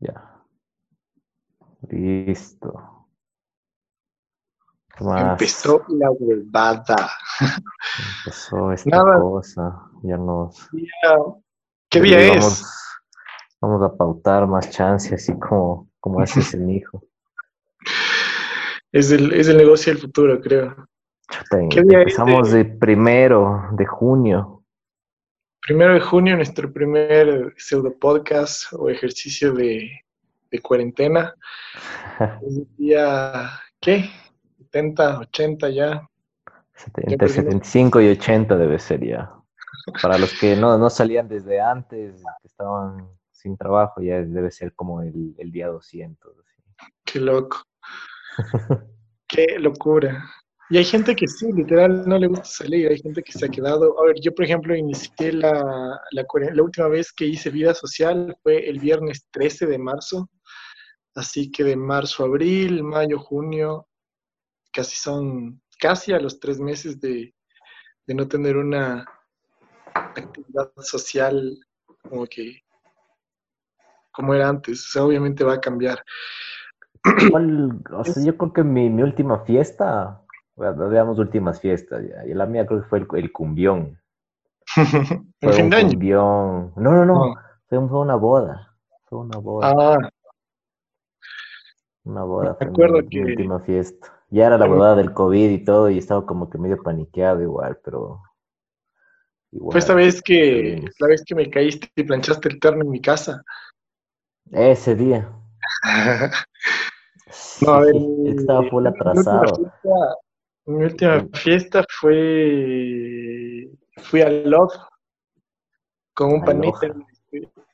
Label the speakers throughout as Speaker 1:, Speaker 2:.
Speaker 1: Ya. Listo. ¿Qué más?
Speaker 2: Empezó la huevada.
Speaker 1: Empezó esta
Speaker 2: Nada.
Speaker 1: cosa. Ya nos.
Speaker 2: ¿Qué día
Speaker 1: le
Speaker 2: es?
Speaker 1: Vamos, vamos a pautar más chance, así como, como haces el hijo.
Speaker 2: Es el, es el negocio del futuro, creo.
Speaker 1: Chuta,
Speaker 2: ¿Qué día es
Speaker 1: Empezamos de primero de junio.
Speaker 2: Primero de junio, nuestro primer pseudo podcast o ejercicio de, de cuarentena. El día, ¿qué? 70, 80 ya.
Speaker 1: Entre
Speaker 2: perdimos.
Speaker 1: 75 y 80 debe ser ya. Para los que no, no salían desde antes, que estaban sin trabajo, ya debe ser como el, el día 200. así.
Speaker 2: Qué loco. Qué locura. Y hay gente que sí, literal, no le gusta salir. Hay gente que se ha quedado. A ver, yo, por ejemplo, inicié la, la, la última vez que hice vida social fue el viernes 13 de marzo. Así que de marzo a abril, mayo, junio, casi son casi a los tres meses de, de no tener una actividad social como que como era antes. O sea, obviamente va a cambiar.
Speaker 1: O sea, yo creo que mi, mi última fiesta, bueno, digamos últimas fiestas, ya, y la mía creo que fue el, el cumbión. Fue
Speaker 2: fin
Speaker 1: un
Speaker 2: de
Speaker 1: cumbión. No, no, no,
Speaker 2: No.
Speaker 1: fue, un- fue una boda. Fue una boda.
Speaker 2: Ah,
Speaker 1: Una boda,
Speaker 2: Me
Speaker 1: fue mi-
Speaker 2: acuerdo
Speaker 1: mi,
Speaker 2: que-
Speaker 1: última fiesta. Ya era la boda del COVID y todo, y estaba como que medio paniqueado igual, pero... Igual,
Speaker 2: fue esta vez que la vez que me caíste y planchaste el terno en mi casa.
Speaker 1: Ese día.
Speaker 2: No, a ver,
Speaker 1: Sí, estaba full atrasado.
Speaker 2: Mi última fiesta fue fui al Love con un panita.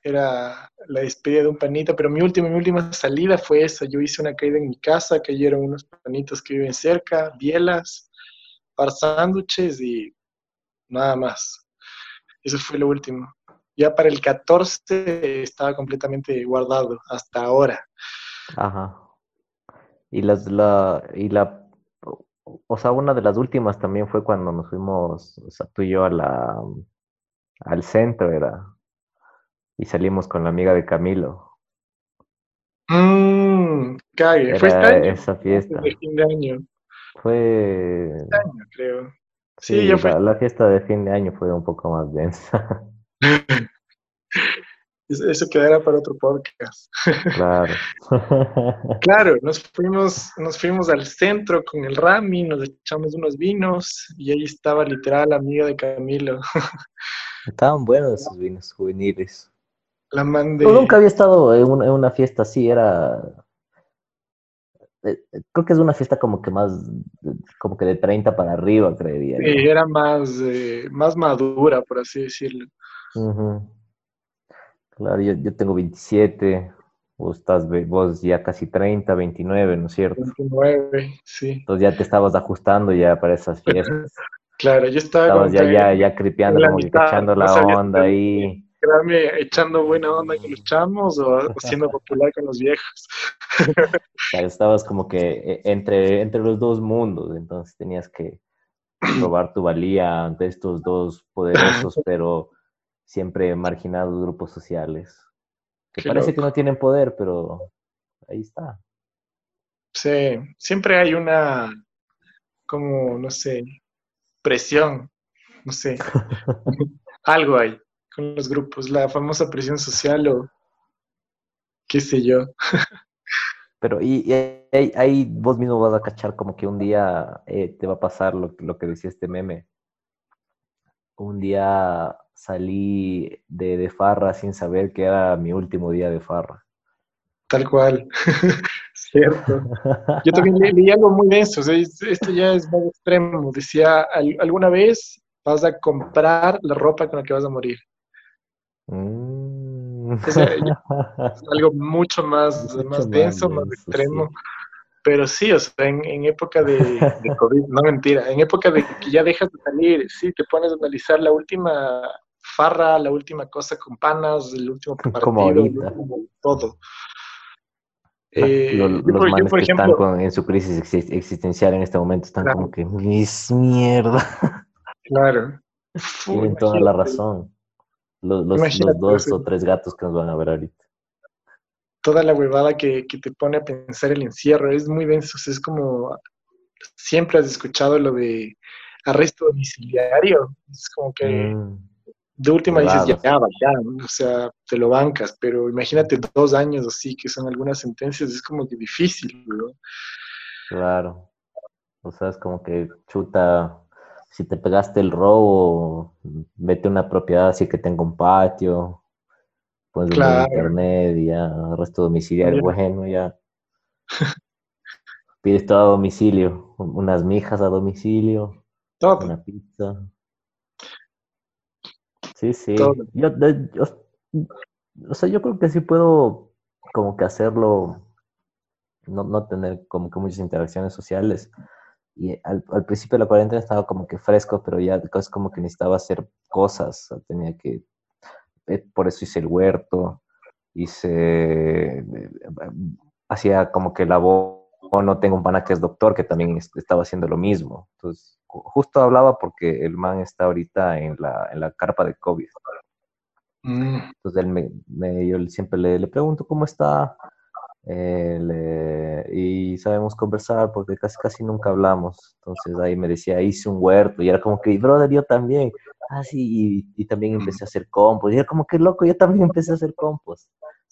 Speaker 2: Era la despedida de un panita, pero mi última, mi última salida fue esa. Yo hice una caída en mi casa, cayeron unos panitos que viven cerca, bielas, par sándwiches y nada más. Eso fue lo último. Ya para el 14 estaba completamente guardado hasta ahora.
Speaker 1: Ajá. Y las, la, y la, o sea, una de las últimas también fue cuando nos fuimos, o sea, tú y yo a la, al centro era, y salimos con la amiga de Camilo.
Speaker 2: Mmm, cague. Fue este
Speaker 1: Era
Speaker 2: año.
Speaker 1: esa fiesta.
Speaker 2: De fin de año,
Speaker 1: Fue,
Speaker 2: año, creo. Sí, fue.
Speaker 1: la, la fiesta de fin de año fue un poco más densa,
Speaker 2: Eso quedará para otro podcast.
Speaker 1: claro.
Speaker 2: Claro, nos fuimos, nos fuimos al centro con el Rami, nos echamos unos vinos y ahí estaba literal la amiga de Camilo.
Speaker 1: Estaban buenos esos vinos juveniles.
Speaker 2: La mandé.
Speaker 1: Yo nunca había estado en una, en una fiesta así, era... eh, eh, Creo que es una fiesta como que más, como que de 30 para arriba, creería. yo.
Speaker 2: Sí, era más, eh, más madura, por así decirlo.
Speaker 1: Ujú. Claro, yo, yo tengo 27, vos, estás, vos ya casi 30, 29, ¿no es cierto?
Speaker 2: 29, sí.
Speaker 1: Entonces ya te estabas ajustando ya para esas fiestas.
Speaker 2: Claro, yo estaba
Speaker 1: Estabas ya, ya, ya cripeando,
Speaker 2: la
Speaker 1: como que cachando la onda ahí.
Speaker 2: quedarme echando buena onda con los chamos o haciendo popular con los viejos.
Speaker 1: O sea, estabas como que eh, entre, entre los dos mundos, entonces tenías que probar tu valía ante estos dos poderosos, pero siempre marginados grupos sociales. Que
Speaker 2: Qué
Speaker 1: parece que no tienen poder, pero ahí está.
Speaker 2: Sí, siempre hay una, como, no sé, presión, no sé, algo hay con los grupos, la famosa presión social o qué sé yo.
Speaker 1: Pero y, ahí vos mismo vas a cachar como que un día eh, te va a pasar lo, lo que decía este meme. Un día salí de, de farra sin saber que era mi último día de farra.
Speaker 2: Tal cual, cierto. Yo también le- leí algo muy denso, o sea, es- esto ya es más extremo. Decía, "Al- alguna vez vas a comprar la ropa con la que vas a morir.
Speaker 1: Mm.
Speaker 2: O sea, Es algo mucho más,
Speaker 1: Mucho
Speaker 2: más
Speaker 1: más
Speaker 2: denso, más
Speaker 1: denso,
Speaker 2: extremo.
Speaker 1: sí.
Speaker 2: Pero sí, o sea, en, en época de, de COVID, no mentira, en época de que ya dejas de salir, sí, te pones a analizar la última farra, la última cosa con panas, el último partido,
Speaker 1: Como
Speaker 2: el último todo. Eh,
Speaker 1: Lo-
Speaker 2: yo
Speaker 1: los
Speaker 2: por- yo,
Speaker 1: manes
Speaker 2: por
Speaker 1: que están con- en su crisis exis- existencial en este momento están
Speaker 2: Claro.
Speaker 1: como que mis mierda.
Speaker 2: claro.
Speaker 1: Tienen toda la razón. Los, los- los dos
Speaker 2: sí.
Speaker 1: o tres gatos que nos van a ver ahorita.
Speaker 2: toda la huevada que, que, te pone a pensar el encierro. Es muy denso, es como, siempre has escuchado lo de arresto domiciliario. Es como que mm. De última dices, ya, ya, o sea, te lo bancas, pero imagínate dos años así, que son algunas sentencias, es como que difícil, ¿no?
Speaker 1: Claro. O sea, es como que chuta, si te pegaste el robo, vete a una propiedad así que tenga un patio, pues claro. internet, ya, arresto domiciliario, bueno, ya. Pides todo a domicilio, unas mijas a domicilio, todo. una pizza. Sí, sí. Yo, o sea, yo creo que sí puedo como que hacerlo, no, no tener como que muchas interacciones sociales. Y al, al, principio de la cuarentena estaba como que fresco, pero ya es como que necesitaba hacer cosas, tenía que eh, por eso hice el huerto, hice, eh, hacía como que la voz, no tengo un pana que es doctor, que también estaba haciendo lo mismo. Entonces, justo hablaba porque el man está ahorita en la, en la carpa de COVID. Mm. Entonces, él me, yo siempre le, le pregunto cómo está, eh, y sabemos conversar porque casi casi nunca hablamos. Entonces ahí me decía, hice un huerto y era como que, brother, yo también. Ah, sí, y, también empecé a hacer compost. Y era como que loco, yo también empecé a hacer compost.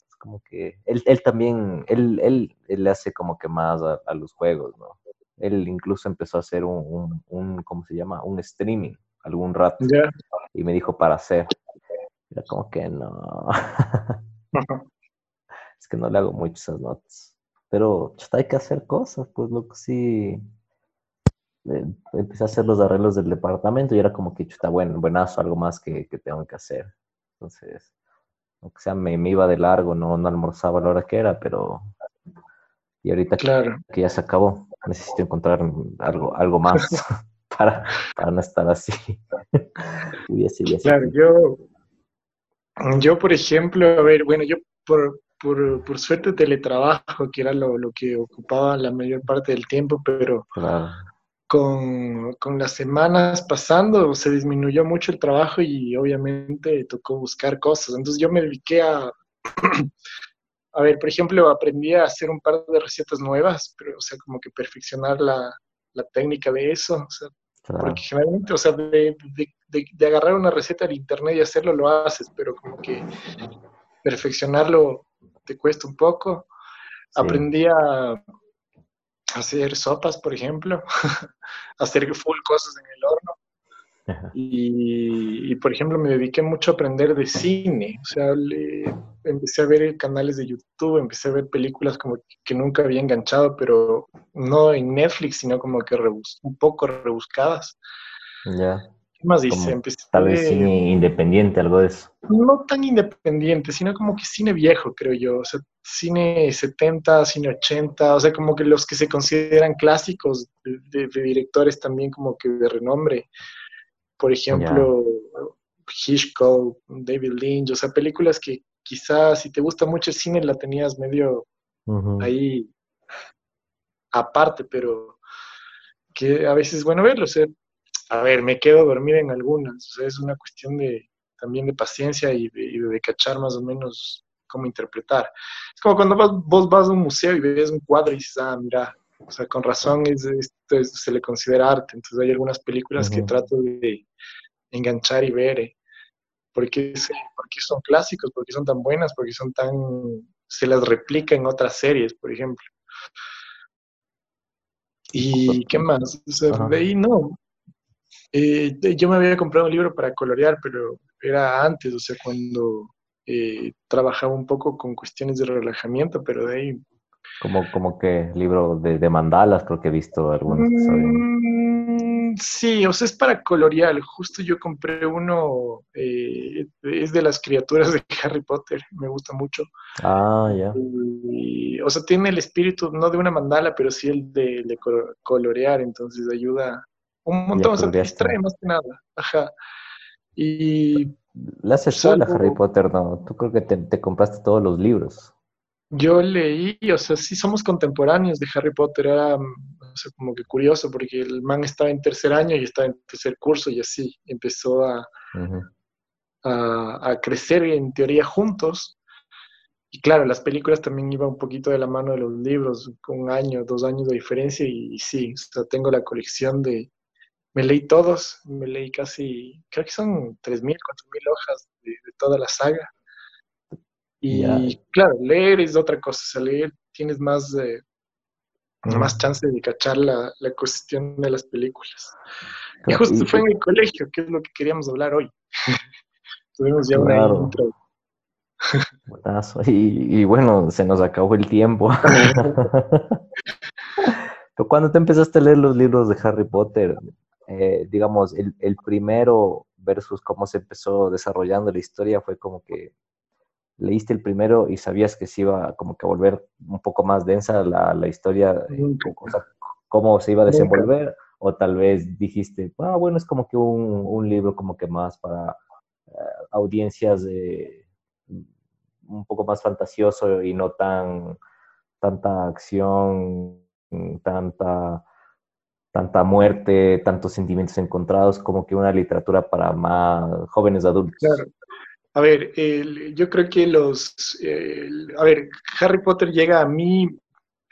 Speaker 1: Es como que él, él también, él, él, le hace como que más a, los juegos, ¿no? Él incluso empezó a hacer un, un, un ¿cómo se llama? Un streaming algún rato. Y me dijo para hacer. Era como que no. es que no le hago muchas notas. Pero hay que hacer cosas, pues lo que sí. Eh, empecé a hacer los arreglos del departamento y era como que está bueno, buenazo, algo más que, tengo que hacer. Entonces, aunque sea, me, iba de largo, no, no almorzaba a la hora que era, pero. Y ahorita claro. que, ya se acabó, necesito encontrar algo, algo más para, para no estar así.
Speaker 2: Claro, yo, yo, por ejemplo, a ver, bueno, yo por, por, por, suerte teletrabajo, que era lo, lo, que ocupaba la mayor parte del tiempo, pero con, con, las semanas pasando se disminuyó mucho el trabajo y obviamente tocó buscar cosas. Entonces yo me dediqué a, a ver, por ejemplo, aprendí a hacer un par de recetas nuevas, pero o sea, como que perfeccionar la, la técnica de eso. O sea, Porque generalmente, o sea, de, de, de, agarrar una receta de internet y hacerlo, lo haces, pero como que perfeccionarlo te cuesta un poco. Aprendí a hacer sopas, por ejemplo, hacer full cosas en el horno. Y, por ejemplo, me dediqué mucho a aprender de cine. O sea, empecé a ver canales de YouTube, empecé a ver películas como que nunca había enganchado, pero no en Netflix, sino como que un poco rebuscadas.
Speaker 1: Ya
Speaker 2: más dice? Empecé,
Speaker 1: tal vez cine independiente, algo de eso.
Speaker 2: No tan independiente, sino como que cine viejo, creo yo. O sea, cine 70, cine 80, o sea, como que los que se consideran clásicos de, directores también como que de renombre. Por ejemplo, Hitchcock, David Lynch, o sea, películas que quizás si te gusta mucho el cine la tenías medio ahí aparte, pero que a veces es bueno verlo. O sea, a ver, me quedo dormida en algunas. O sea, es una cuestión de también de paciencia y de, cachar más o menos cómo interpretar. Es como cuando vos vas a un museo y ves un cuadro y dices, ah, mira, o sea, con razón es, esto se le considera arte. Entonces hay algunas películas que trato de enganchar y ver. Eh, porque, porque son clásicos, porque son tan buenas, porque son tan... se las replica en otras series, por ejemplo. ¿Y qué más? O sea, de ahí no. Eh, yo me había comprado un libro para colorear, pero era antes, o sea, cuando eh, trabajaba un poco con cuestiones de relajamiento, pero de ahí...
Speaker 1: Como, como que libro de, mandalas, creo que he visto algunos.
Speaker 2: Mm, sí, o sea, es para colorear. Justo yo compré uno, eh, es de las criaturas de Harry Potter, me gusta mucho.
Speaker 1: Ah, ya.
Speaker 2: o sea, tiene el espíritu, no de una mandala, pero sí el de, de colorear, entonces ayuda un montón, se te distrae más que nada. Ajá. Y.
Speaker 1: La escuela Harry Potter, ¿no? Tú creo que te, compraste todos los libros.
Speaker 2: Yo leí, o sea, sí somos contemporáneos de Harry Potter, era como que curioso, porque el man estaba en tercer año y estaba en tercer curso y así empezó a, a, a crecer en teoría juntos. Y claro, las películas también iban un poquito de la mano de los libros, con un año, dos años de diferencia, y, sí, o sea, tengo la colección de, me leí todos, me leí casi, creo que son 3.000, 4.000 hojas de, toda la saga. Y claro, leer es otra cosa, o sea, leer tienes más, más chance de cachar la, la, cuestión de las películas. y justo fue en el colegio, que es lo que queríamos hablar hoy. Tuvimos ya una intro.
Speaker 1: Y, y, bueno, se nos acabó el tiempo. Pero cuando te empezaste a leer los libros de Harry Potter, eh, digamos, el, el, primero versus cómo se empezó desarrollando la historia fue como que leíste el primero y sabías que se iba como que a volver un poco más densa la, la historia, o sea, cómo se iba a desenvolver, o tal vez dijiste, ah, bueno, es como que un, un libro como que más para eh, audiencias de, un poco más fantasioso y no tan tanta acción, tanta tanta muerte, tantos sentimientos encontrados, como que una literatura para más jóvenes adultos.
Speaker 2: Claro. A ver, yo creo que los... a ver, Harry Potter llega a mí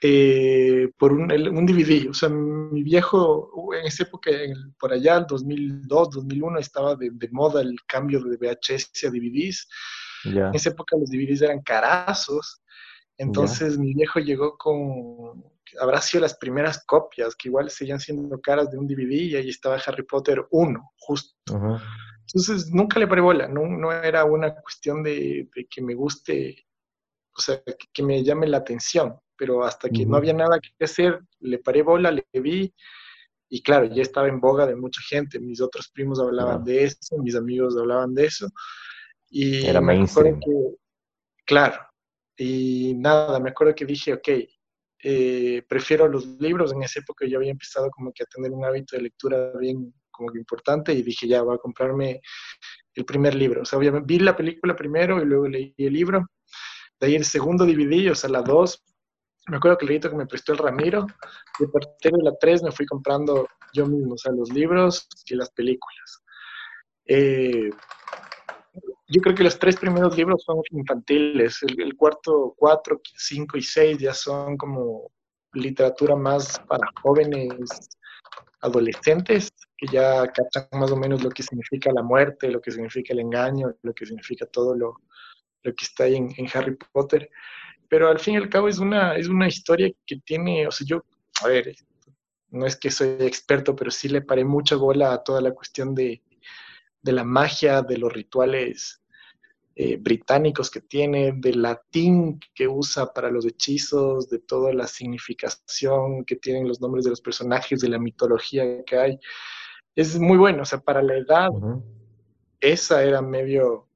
Speaker 2: eh, por un, un, DVD. O sea, mi viejo, en esa época, por allá, el 2002, 2001, estaba de, moda el cambio de VHS a DVDs. En esa época los DVDs eran carazos. Entonces mi viejo llegó con, habrá sido las primeras copias, que igual seguían siendo caras de un DVD y ahí estaba Harry Potter 1, justo. Entonces nunca le paré bola, no, no era una cuestión de, que me guste, o sea, que, me llame la atención, pero hasta que no había nada que hacer, le paré bola, le vi y claro, ya estaba en boga de mucha gente, mis otros primos hablaban de eso, mis amigos hablaban de eso. Y
Speaker 1: era mainstream.
Speaker 2: claro, y nada, me acuerdo que dije, ok, eh, prefiero los libros. En esa época yo había empezado como que a tener un hábito de lectura bien como que importante y dije, ya, voy a comprarme el primer libro. O sea, obviamente vi la película primero y luego leí el libro. De ahí el segundo dividí, o sea, la dos. Me acuerdo que el libro que me prestó el Ramiro. Y a partir de la tres me fui comprando yo mismo, o sea, los libros y las películas. Eh, yo creo que los tres primeros libros son infantiles, el, cuarto, cuatro, cinco y seis ya son como literatura más para jóvenes adolescentes que ya captan más o menos lo que significa la muerte, lo que significa el engaño, lo que significa todo lo, lo que está ahí en, en, Harry Potter. Pero al fin y al cabo es una, es una historia que tiene, o sea, yo, a ver, no es que soy experto, pero sí le paré mucha bola a toda la cuestión de, de la magia, de los rituales eh, británicos que tiene, del latín que usa para los hechizos, de toda la significación que tienen los nombres de los personajes, de la mitología que hay. Es muy bueno, o sea, para la edad, esa era medio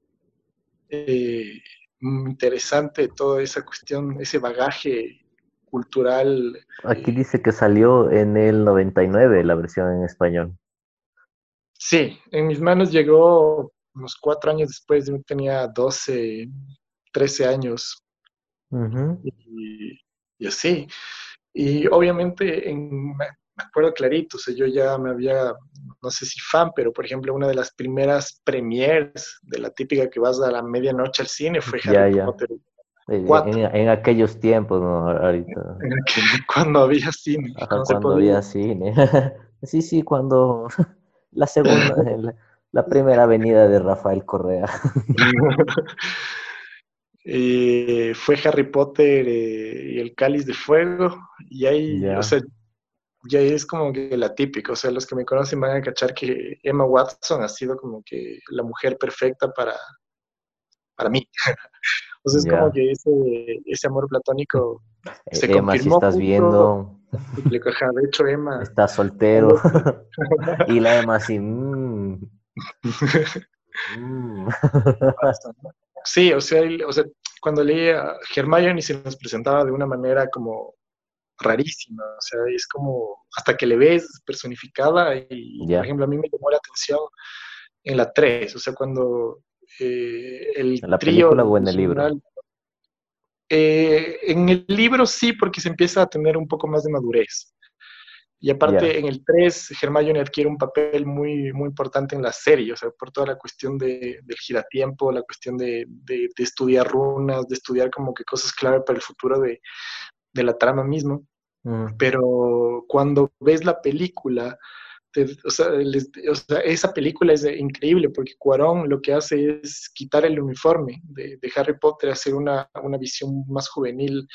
Speaker 2: eh, interesante, toda esa cuestión, ese bagaje cultural.
Speaker 1: Aquí dice que salió en el 99 la versión en español.
Speaker 2: Sí, en mis manos llegó unos cuatro años después, yo tenía 12, 13 años. y, así. Y obviamente, en, me acuerdo clarito, o sea, yo ya me había, no sé si fan, pero por ejemplo, una de las primeras premiers de la típica que vas a la medianoche al cine fue Harry Potter.
Speaker 1: En, aquellos tiempos, ¿no? Ahorita.
Speaker 2: cuando había cine.
Speaker 1: cuando, había cine. sí, sí, cuando la segunda, la primera avenida de Rafael Correa.
Speaker 2: Eh, fue Harry Potter eh, y el Cáliz de Fuego, y ahí, o sea, ya es como que la típica, o sea, los que me conocen van a cachar que Emma Watson ha sido como que la mujer perfecta para, para mí. o sea, es como que ese, amor platónico
Speaker 1: se Emma, si estás viendo...
Speaker 2: de hecho, Emma...
Speaker 1: Está soltero. y la Emma así... Mm.
Speaker 2: sí, o sea, o sea, cuando leía Hermione se nos presentaba de una manera como rarísima, o sea, es como hasta que le ves personificada y, por ejemplo, a mí me llamó la atención en la 3, o sea, cuando eh, el
Speaker 1: ¿En la película o en el libro?
Speaker 2: Eh, en el libro sí, porque se empieza a tener un poco más de madurez. Y aparte, en el 3, Hermione adquiere un papel muy, muy importante en la serie, o sea, por toda la cuestión de, del giratiempo, la cuestión de, de, estudiar runas, de estudiar como que cosas clave para el futuro de, de la trama mismo. Mm. Pero cuando ves la película, o, sea, o, sea, esa película es increíble porque Cuarón lo que hace es quitar el uniforme de, de Harry Potter, hacer una, una visión más juvenil,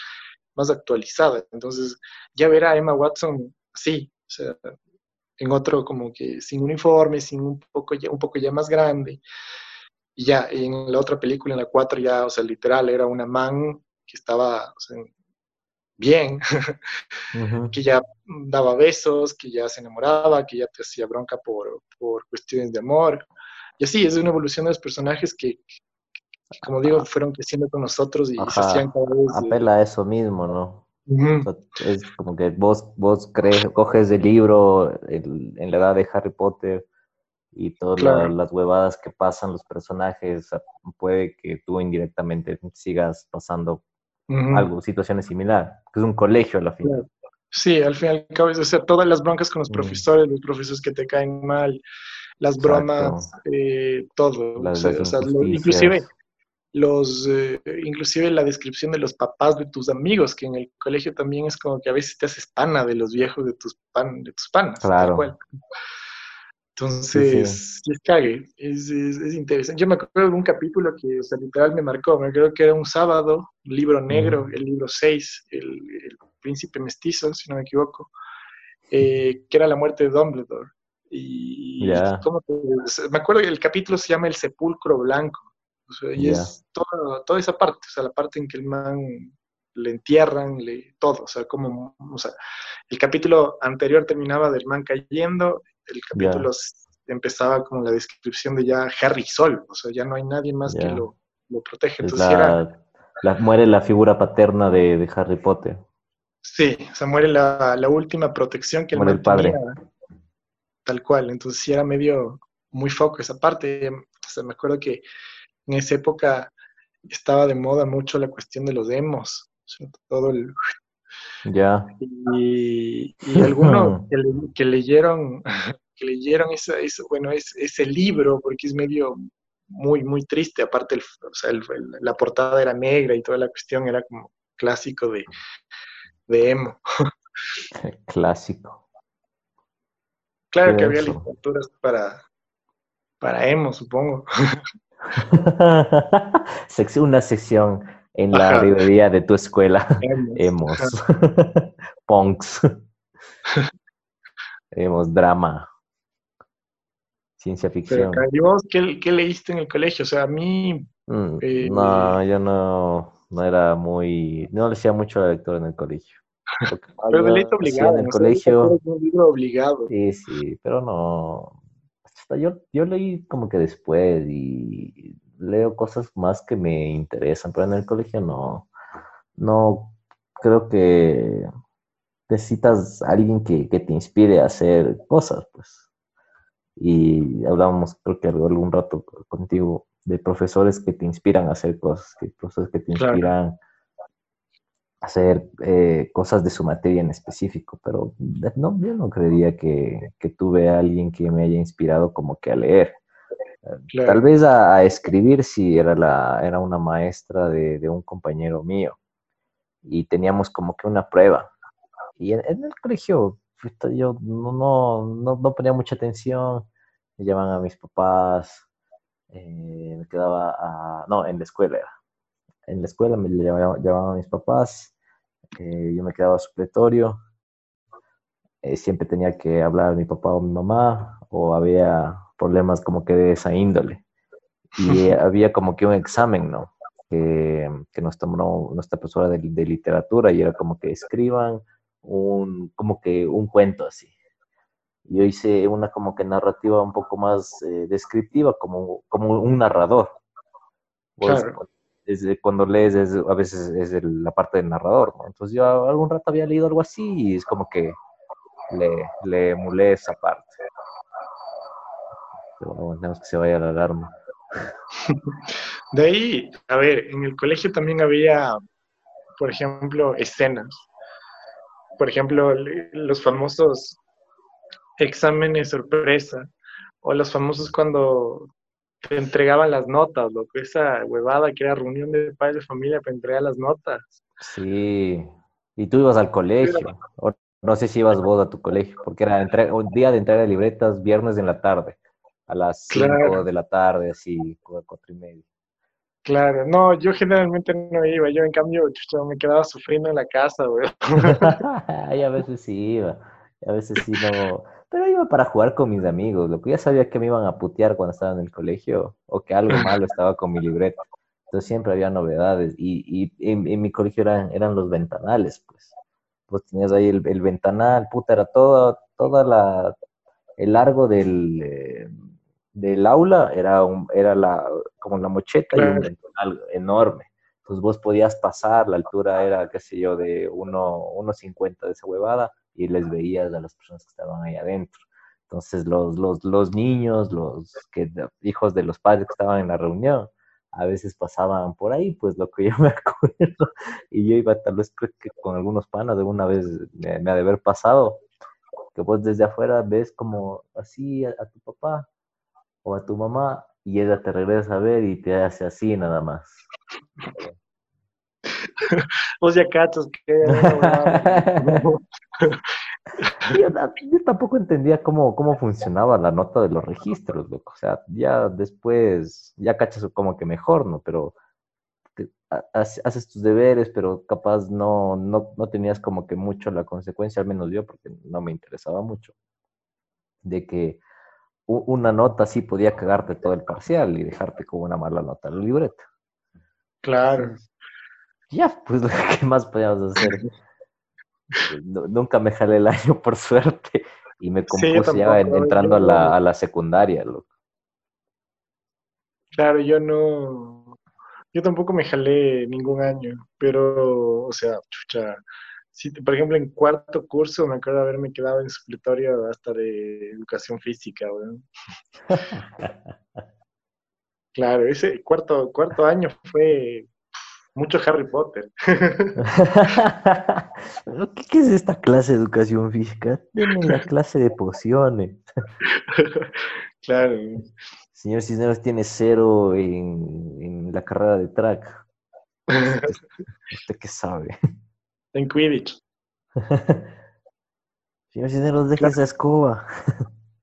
Speaker 2: más actualizada. Entonces, ya ver a Emma Watson sí, o sea, en otro como que sin uniforme, sin un poco ya, un poco ya más grande. Y ya en la otra película, en la 4 ya, o sea, literal, era una man que estaba o sea, bien, que ya daba besos, que ya se enamoraba, que ya te hacía bronca por, por cuestiones de amor. Y así, es una evolución de los personajes que, como digo, fueron creciendo con nosotros y se hacían cada vez...
Speaker 1: Apela a eso mismo, ¿no? es como que vos, vos crees, coges el libro en la edad de Harry Potter y todas las huevadas que pasan los personajes, puede que tú indirectamente sigas pasando algo, situaciones similares, que es un colegio a la fin.
Speaker 2: Sí, al fin y al cabo, o sea, todas las broncas con los mm. profesores, los profesores que te caen mal, las bromas, eh, todo. o sea, inclusive los, eh, inclusive la descripción de los papás de tus amigos, que en el colegio también es como que a veces te haces pana de los viejos de tus, pan, de tus panas. Claro. Entonces, sí, es cague, es, es, interesante. Yo me acuerdo de un capítulo que, o sea, literal me marcó, me creo que era un sábado, un libro negro, el libro 6, el, príncipe mestizo, si no me equivoco, eh, que era la muerte de Dumbledore. Y me acuerdo que el capítulo se llama El sepulcro blanco y es toda, toda esa parte, o sea, la parte en que el man le entierran, le, todo, o sea, como, o sea, el capítulo anterior terminaba del man cayendo, el capítulo empezaba con la descripción de ya Harry Sol, o sea, ya no hay nadie más que lo, lo protege. Entonces
Speaker 1: la, muere la figura paterna de, de, Harry Potter.
Speaker 2: Sí, o sea, muere la, la última protección que el man
Speaker 1: el padre.
Speaker 2: tal cual, entonces sí era medio muy foco esa parte, o sea, me acuerdo que en esa época estaba de moda mucho la cuestión de los demos, todo el...
Speaker 1: Ya.
Speaker 2: Y, algunos que, leyeron, que leyeron ese, bueno, ese libro, porque es medio muy, muy triste, aparte la portada era negra y toda la cuestión era como clásico de, de emo.
Speaker 1: Clásico.
Speaker 2: Claro que había literaturas para, para emo, supongo.
Speaker 1: una sección en la librería de tu escuela. Hemos. Punks. Hemos drama. Ciencia ficción.
Speaker 2: ¿qué, leíste en el colegio? O sea, a mí...
Speaker 1: Mm, eh, no, yo no, no era muy... No le hacía mucho la lectura en el colegio.
Speaker 2: pero leíste obligado.
Speaker 1: En el colegio...
Speaker 2: Un libro obligado.
Speaker 1: Sí, sí, pero no yo, yo leí como que después y leo cosas más que me interesan, pero en el colegio no, no creo que necesitas alguien que, te inspire a hacer cosas, pues. Y hablábamos, creo que algún rato contigo, de profesores que te inspiran a hacer cosas, que profesores que te inspiran hacer eh, cosas de su materia en específico, pero no, yo no creería que, tuve a alguien que me haya inspirado como que a leer. Tal vez a, escribir si era, la, era una maestra de, un compañero mío. Y teníamos como que una prueba. Y en, el colegio yo no, no, no, ponía mucha atención, me llamaban a mis papás, eh, me quedaba a, no, en la escuela era. En la escuela me llamaban, a mis papás, eh, yo me quedaba supletorio, eh, siempre tenía que hablar a mi papá o mi mamá, o había problemas como que de esa índole. Y había como que un examen, ¿no? Que, que nos tomó nuestra profesora de, literatura y era como que escriban un, como que un cuento así. Yo hice una como que narrativa un poco más eh, descriptiva, como, como un narrador. Pues, claro cuando lees a veces es la parte del narrador, ¿no? Entonces yo algún rato había leído algo así y es como que le, le emulé esa parte. Pero que se vaya la alarma.
Speaker 2: De ahí, a ver, en el colegio también había, por ejemplo, escenas. Por ejemplo, los famosos exámenes sorpresa, o los famosos cuando te entregaban las notas, lo que esa huevada que era reunión de padres de familia para entregar las notas.
Speaker 1: Sí, y tú ibas al colegio, o no sé si ibas vos a tu colegio, porque era un día de entrega de libretas viernes en la tarde, a las 5 de la tarde, así, cuatro y media.
Speaker 2: Claro, no, yo generalmente no iba, yo en cambio me quedaba sufriendo en la casa, güey.
Speaker 1: y a veces sí iba, a veces sí no, pero iba para jugar con mis amigos, lo que ya sabía que me iban a putear cuando estaba en el colegio o que algo malo estaba con mi libreta. Entonces siempre había novedades y, y en, mi colegio eran, eran los ventanales, pues. Pues tenías ahí el, ventanal, puta, era todo, toda la, el largo del, eh, del aula, era, un, era la, como la mocheta y un ventanal enorme. Entonces vos podías pasar, la altura era, qué sé yo, de 1,50 de esa huevada y les veías a las personas que estaban ahí adentro. Entonces los, los, los niños, los que, hijos de los padres que estaban en la reunión, a veces pasaban por ahí, pues lo que yo me acuerdo, y yo iba tal vez creo que con algunos panas, de una vez me, ha de haber pasado, que vos desde afuera ves como así a, tu papá o a tu mamá, y ella te regresa a ver y te hace así nada más.
Speaker 2: o sea, cachos, que...
Speaker 1: Yo, tampoco entendía cómo, cómo funcionaba la nota de los registros, loco. O sea, ya después, ya cachas como que mejor, ¿no? Pero haces tus deberes, pero capaz no, no, no tenías como que mucho la consecuencia, al menos yo, porque no me interesaba mucho, de que una nota sí podía cagarte todo el parcial y dejarte con una mala nota en la libreta.
Speaker 2: Claro.
Speaker 1: Ya, pues, ¿qué más podíamos hacer? nunca me jalé el año, por suerte, y me compuse ya entrando a la, a la secundaria, loco.
Speaker 2: Claro, yo no, yo tampoco me jalé ningún año, pero, o sea, chucha, si, por ejemplo, en cuarto curso me acuerdo haberme quedado en supletorio hasta de educación física, weón. claro, ese cuarto, cuarto año fue mucho Harry Potter.
Speaker 1: ¿Qué, es esta clase de educación física? Tienen la clase de pociones.
Speaker 2: claro.
Speaker 1: Señor Cisneros tiene cero en, la carrera de track. ¿Usted, qué sabe?
Speaker 2: En Quidditch.
Speaker 1: Señor Cisneros, deja esa escoba.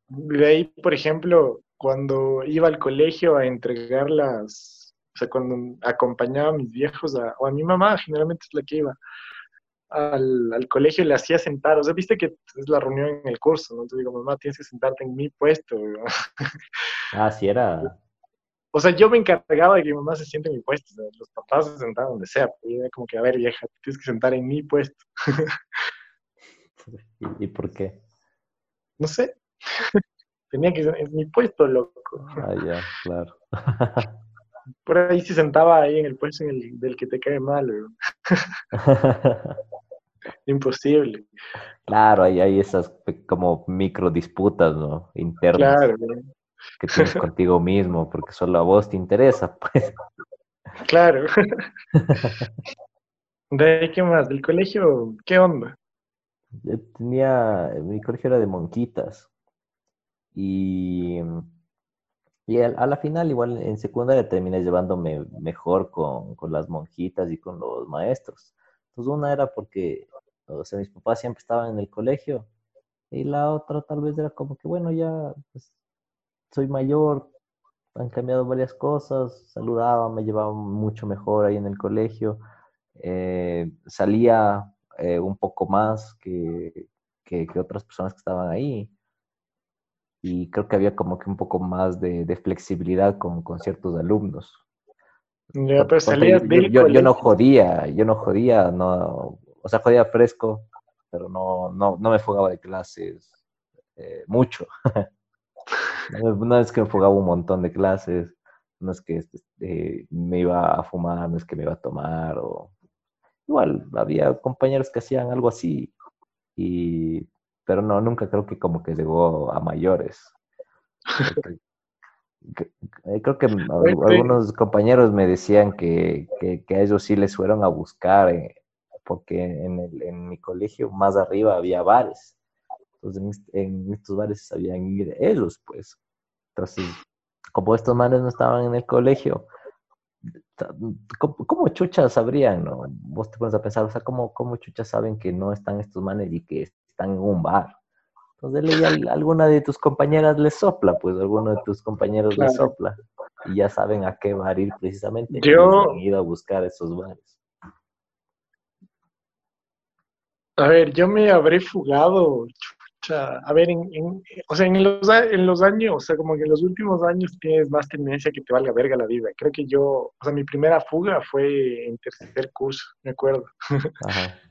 Speaker 2: De ahí, por ejemplo, cuando iba al colegio a entregar las, o sea, cuando acompañaba a mis viejos o a mi mamá, generalmente es la que iba al, al colegio y le hacía sentar. O sea, viste que es la reunión en el curso, ¿no? Entonces digo, mamá, tienes que sentarte en mi puesto.
Speaker 1: Ah, sí era.
Speaker 2: O sea, yo me encargaba de que mi mamá se siente en mi puesto. los papás se sentaban donde sea. Pero era como que, a ver, vieja, tienes que sentar en mi puesto.
Speaker 1: ¿Y, por qué?
Speaker 2: No sé. Tenía que en mi puesto, loco.
Speaker 1: Ah, ya, claro.
Speaker 2: por ahí se sentaba ahí en el puesto del que te cae mal. Imposible.
Speaker 1: Claro, ahí hay esas como micro disputas, ¿no? Internas. Claro. Que tienes contigo mismo, porque solo a vos te interesa, pues.
Speaker 2: Claro. ¿De qué más? ¿Del colegio? ¿Qué onda?
Speaker 1: Yo tenía, mi colegio era de monquitas. Y y a, la final, igual en secundaria terminé llevándome mejor con, con, las monjitas y con los maestros. Entonces, una era porque, o sea, mis papás siempre estaban en el colegio. Y la otra tal vez era como que, bueno, ya pues, soy mayor, han cambiado varias cosas, saludaba, me llevaba mucho mejor ahí en el colegio. Eh, salía eh, un poco más que, que, que otras personas que estaban ahí y creo que había como que un poco más de, de flexibilidad con, con, ciertos alumnos.
Speaker 2: Ya, pero
Speaker 1: yo, yo, no jodía, yo no jodía, no, o sea, jodía fresco, pero no, no, no me fugaba de clases eh, mucho. no es que me fugaba un montón de clases, no es que este, me iba a fumar, no es que me iba a tomar, o igual, había compañeros que hacían algo así, y pero no, nunca creo que como que llegó a mayores. Eh, creo que algunos compañeros me decían que, que, a ellos sí les fueron a buscar, eh, porque en, el, en mi colegio más arriba había bares. Entonces en, estos bares sabían ir ellos, pues. Entonces, como estos manes no estaban en el colegio, ¿cómo, chuchas sabrían, no? Vos te pones a pensar, o sea, ¿cómo, ¿cómo chuchas saben que no están estos manes y que están en un bar? Entonces, alguna de tus compañeras les sopla, pues alguno de tus compañeros les sopla y ya saben a qué bar ir precisamente.
Speaker 2: Yo
Speaker 1: he ido a buscar esos bares.
Speaker 2: A ver, yo me habré fugado, chucha, a ver, en, o sea, en los, en los años, o sea, como que en los últimos años tienes más tendencia que te valga verga la vida. Creo que yo, o sea, mi primera fuga fue en tercer curso, me acuerdo. Ajá.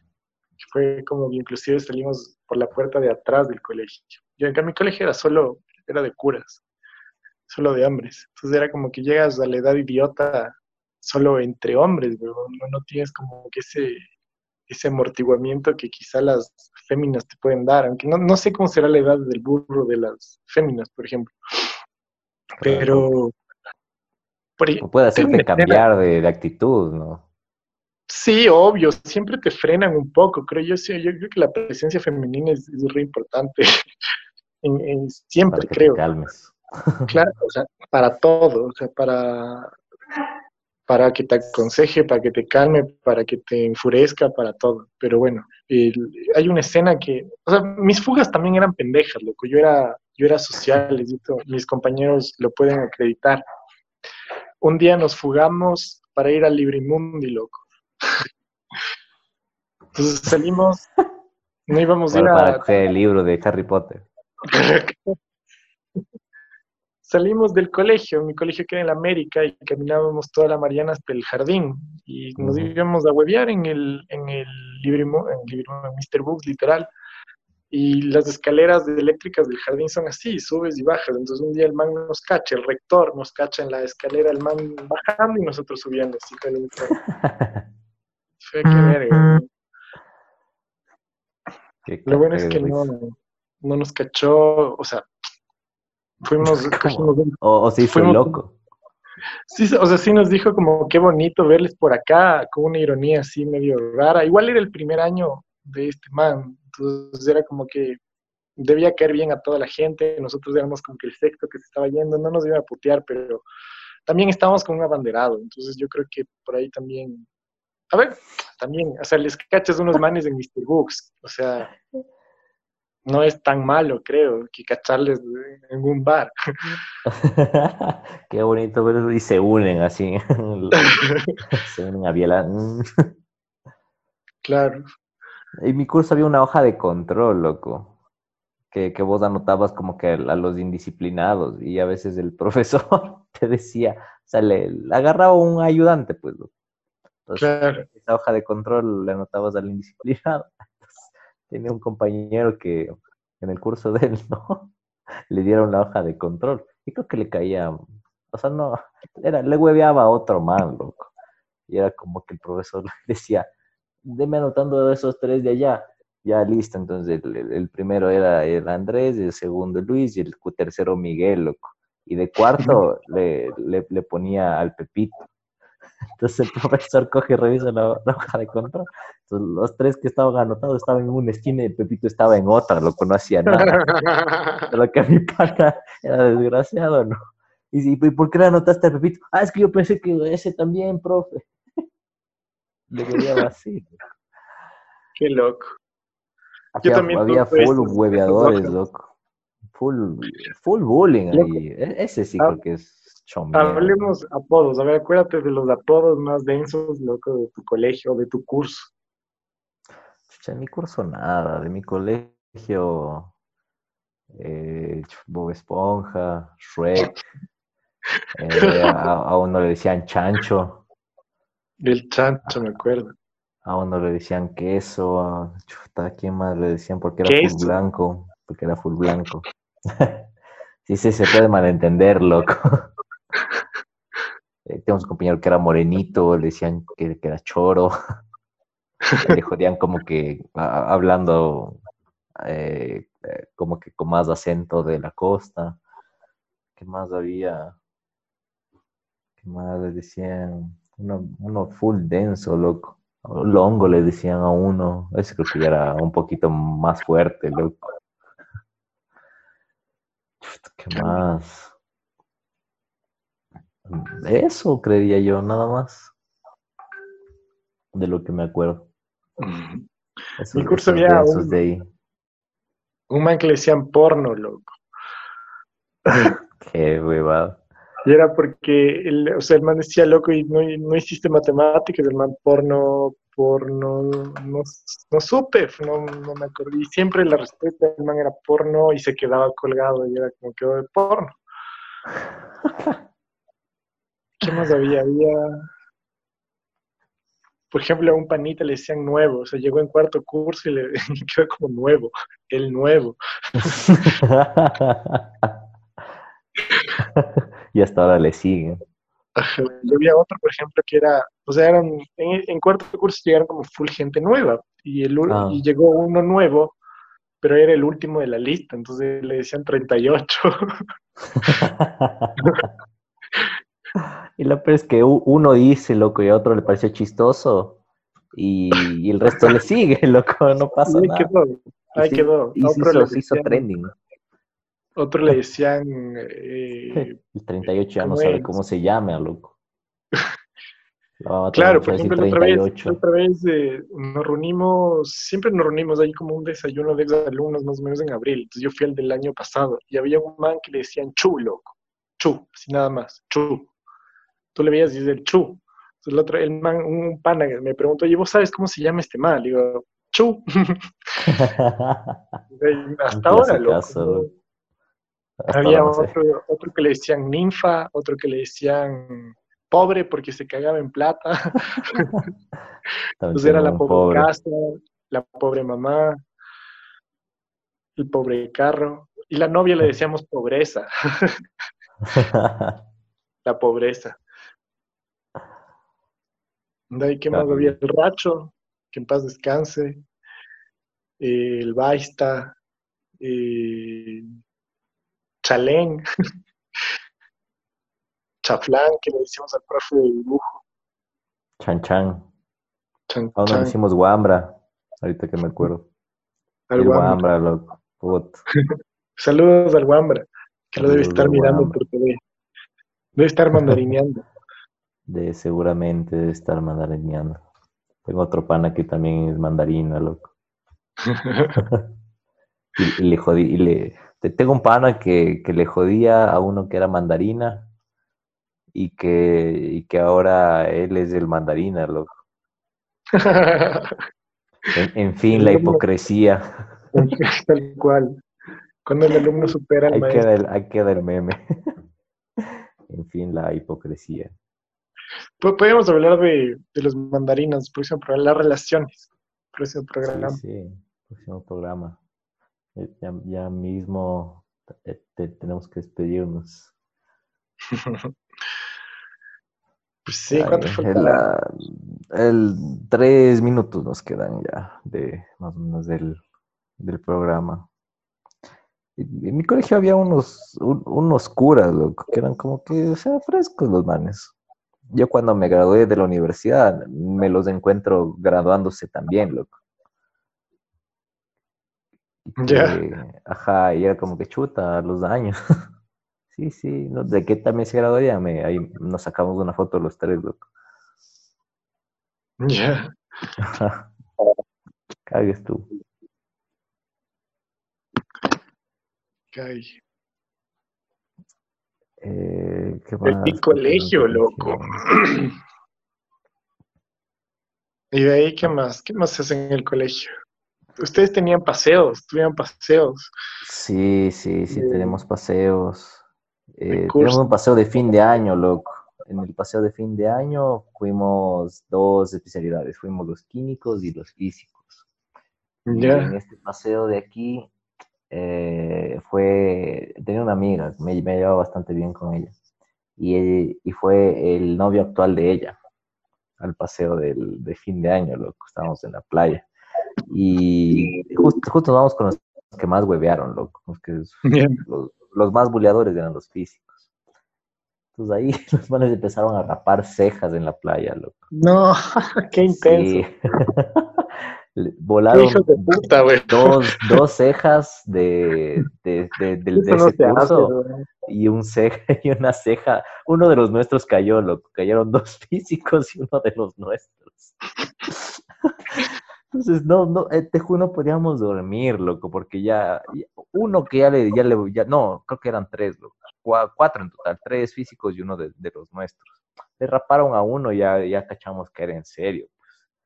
Speaker 2: fue como que inclusive salimos por la puerta de atrás del colegio. Yo, en mi colegio era solo, era de curas, solo de hombres. Entonces era como que llegas a la edad idiota solo entre hombres, no, no tienes como que ese ese amortiguamiento que quizá las féminas te pueden dar, aunque no, no sé cómo será la edad del burro de las féminas, por ejemplo. Pero...
Speaker 1: puede hacerte cambiar de, actitud, ¿no?
Speaker 2: Sí, obvio, siempre te frenan un poco, creo yo, sí, yo creo que la presencia femenina es, es re importante, en, siempre
Speaker 1: para que
Speaker 2: creo.
Speaker 1: Te calmes.
Speaker 2: Claro, o sea, para todo, o sea, para para que te aconseje, para que te calme, para que te enfurezca, para todo. Pero bueno, hay una escena que, o sea, mis fugas también eran pendejas, loco. Yo era, yo era social, mis compañeros lo pueden acreditar. Un día nos fugamos para ir al Librimundi, loco. Entonces salimos, no íbamos a ir
Speaker 1: a... Para el libro de Harry Potter.
Speaker 2: salimos del colegio, mi colegio queda en la América y caminábamos toda la Mariana hasta el jardín y nos íbamos a huevear en el, en el libro, en, Mr. Books, literal. Y las escaleras eléctricas del jardín son así, subes y bajas. Entonces un día el man nos cacha, el rector nos cacha en la escalera, el man bajando y nosotros subiendo. Así que Fue que verga. Lo bueno es que no, no nos cachó, o sea, Fuimos,
Speaker 1: o, o, se hizo loco.
Speaker 2: Sí, o sea, sí nos dijo como qué bonito verles por acá, con una ironía así medio rara. Igual era el primer año de este man, entonces era como que debía caer bien a toda la gente. Nosotros éramos como que el sexto que se estaba yendo, no nos iba a putear, pero también estábamos con un abanderado. Entonces yo creo que por ahí también. A ver, también, o sea, les cachas unos manes en Mr. Books, o sea, no es tan malo, creo, que cacharles en un bar.
Speaker 1: Qué bonito, pero y se unen así. se unen a Biela.
Speaker 2: claro.
Speaker 1: En mi curso había una hoja de control, loco. Que, que, vos anotabas como que a los indisciplinados y a veces el profesor te decía, o sea, le, agarraba un ayudante, pues. Entonces, claro. esa hoja de control le anotabas al indisciplinado tenía un compañero que en el curso de él, ¿no? Le dieron la hoja de control. Y creo que le caía, o sea, no, era, le hueveaba a otro man, loco. Y era como que el profesor le decía, deme anotando esos tres de allá. Ya listo, entonces el, primero era el Andrés, el segundo Luis y el tercero Miguel, loco. Y de cuarto le, le, le ponía al Pepito. Entonces el profesor coge y revisa la, hoja de control. Entonces, los tres que estaban anotados estaban en una esquina y Pepito estaba en otra, lo no hacía nada. Lo que a mi pana era desgraciado, ¿no? Y, ¿y por qué le anotaste a Pepito? Ah, es que yo pensé que ese también, profe. Le veía así.
Speaker 2: Qué loco.
Speaker 1: yo también había full hueveadores, loco. Full, full bullying ahí. E-, ese sí ah. creo que es
Speaker 2: Hablemos apodos. A ver, acuérdate de los apodos más densos, loco, de tu colegio, de tu curso.
Speaker 1: de mi curso nada. De mi colegio, eh, Bob Esponja, Shrek. Eh, a, uno le decían chancho.
Speaker 2: El chancho, me acuerdo.
Speaker 1: A uno le decían queso. A, quién más le decían? Porque era full blanco. Porque era full blanco. sí, sí, se puede malentender, loco. Eh, tenemos un compañero que era morenito, le decían que, era choro. le jodían como que hablando eh, eh, como que con más acento de la costa. ¿Qué más había? ¿Qué más le decían? Uno, full denso, loco. Longo le decían a uno. Ese creo que ya era un poquito más fuerte, loco. ¿Qué más? Eso creería yo, nada más. De lo que me acuerdo.
Speaker 2: Mi curso había un, un man que le decían porno, loco.
Speaker 1: Qué huevado.
Speaker 2: Y era porque, el, o sea, el man decía, loco, y no, no hiciste matemáticas, el man porno, porno, no, no supe, no, no, me acordé. Y siempre la respuesta del man era porno y se quedaba colgado y era como quedó de porno. ¿Qué más había? Había, por ejemplo, a un panita le decían nuevo, o sea, llegó en cuarto curso y le quedó como nuevo, el nuevo.
Speaker 1: y hasta ahora le siguen.
Speaker 2: Yo había otro, por ejemplo, que era, o sea, eran, en, cuarto curso llegaron como full gente nueva y, el, ah. y llegó uno nuevo, pero era el último de la lista, entonces le decían 38.
Speaker 1: y lo peor es que uno dice, loco, y a otro le parece chistoso y, el resto le sigue, loco, no pasa
Speaker 2: nada. Quedó, ahí quedó.
Speaker 1: Y otro se hizo, trending.
Speaker 2: Otro le decían... Eh,
Speaker 1: el 38 ya no sabe cómo se llama, loco.
Speaker 2: claro, por ejemplo, otra vez, otra vez eh, nos reunimos, siempre nos reunimos ahí como un desayuno de exalumnos más o menos en abril. Entonces yo fui el del año pasado y había un man que le decían Chu, loco. Chu, sin nada más, Chu. Tú le veías y dices el Chu. Entonces el otro, el man, un pana me preguntó, oye, ¿vos sabes cómo se llama este man? Le digo, Chu. Hasta ahora, loco. Había otro, otro que le decían ninfa, otro que le decían pobre porque se cagaba en plata. Entonces era la pobre, casa, la pobre mamá, el pobre carro. Y la novia le decíamos pobreza. la pobreza. De ahí que más había el racho, que en paz descanse, el baista, eh, Chalén, Chaflán, que le decimos al profe de dibujo.
Speaker 1: Chan Chan. Chan, Ahora le decimos Guambra, ahorita que me acuerdo.
Speaker 2: Al el Guambra,
Speaker 1: loco.
Speaker 2: Saludos al Guambra, que lo debe estar mirando por TV. Debe estar mandarineando.
Speaker 1: De, seguramente debe estar mandarineando. Tengo otro pana que también es mandarina, loco. y, le jodí, y le, tengo un pana que, le jodía a uno que era mandarina y que, que ahora él es el mandarina, loco. en, fin, la hipocresía.
Speaker 2: Tal cual. Cuando el alumno supera al
Speaker 1: ahí
Speaker 2: maestro.
Speaker 1: Queda el, ahí queda el meme. en fin, la hipocresía.
Speaker 2: Pues podríamos hablar de, los mandarinas, próximo programa, las relaciones, próximo programa.
Speaker 1: Sí, sí, próximo programa. Eh, ya, mismo eh, tenemos que despedirnos.
Speaker 2: pues sí, ¿cuánto fue?
Speaker 1: El, tres minutos nos quedan ya de más o menos del, programa. En mi colegio había unos, unos curas, que eran como que, o sea, frescos los manes. Yo cuando me gradué de la universidad me los encuentro graduándose también, loco.
Speaker 2: Ya.
Speaker 1: Ajá, y era como que chuta los años. sí, sí, de qué también se graduaría, me, ahí nos sacamos una foto los tres, loco.
Speaker 2: Ya.
Speaker 1: Cagues tú.
Speaker 2: Cague.
Speaker 1: Eh, ¿qué
Speaker 2: El colegio, loco. ¿Y de ahí qué más? ¿Qué más se hace en el colegio? ustedes tenían paseos, tuvieron paseos.
Speaker 1: Sí, sí, sí, tenemos paseos. Eh, tenemos un paseo de fin de año, loco. En el paseo de fin de año fuimos dos especialidades, fuimos los químicos y los físicos. en este paseo de aquí eh, fue, tenía una amiga, me, me llevaba bastante bien con ella. Y, y, fue el novio actual de ella, al paseo del, de fin de año, loco. Estábamos en la playa. Y justo, justo vamos con los que más huevearon, loco. Los, que, los, más buleadores eran los físicos. Entonces ahí los manes empezaron a rapar cejas en la playa, loco.
Speaker 2: No, qué intenso.
Speaker 1: volaron
Speaker 2: de puta,
Speaker 1: dos, dos cejas de, de, de, de-
Speaker 2: no
Speaker 1: ese
Speaker 2: hace, güey.
Speaker 1: y un ceja y una ceja. Uno de los nuestros cayó, loco. Cayeron dos físicos y uno de los nuestros. Entonces, no, no, eh, te juro, no podíamos dormir, loco, porque ya, ya- uno que ya le, ya le, ya, no, creo que eran tres, loco, cua- cuatro en total, tres físicos y uno de, de los nuestros. Le raparon a uno y ya, ya cachamos que era en serio.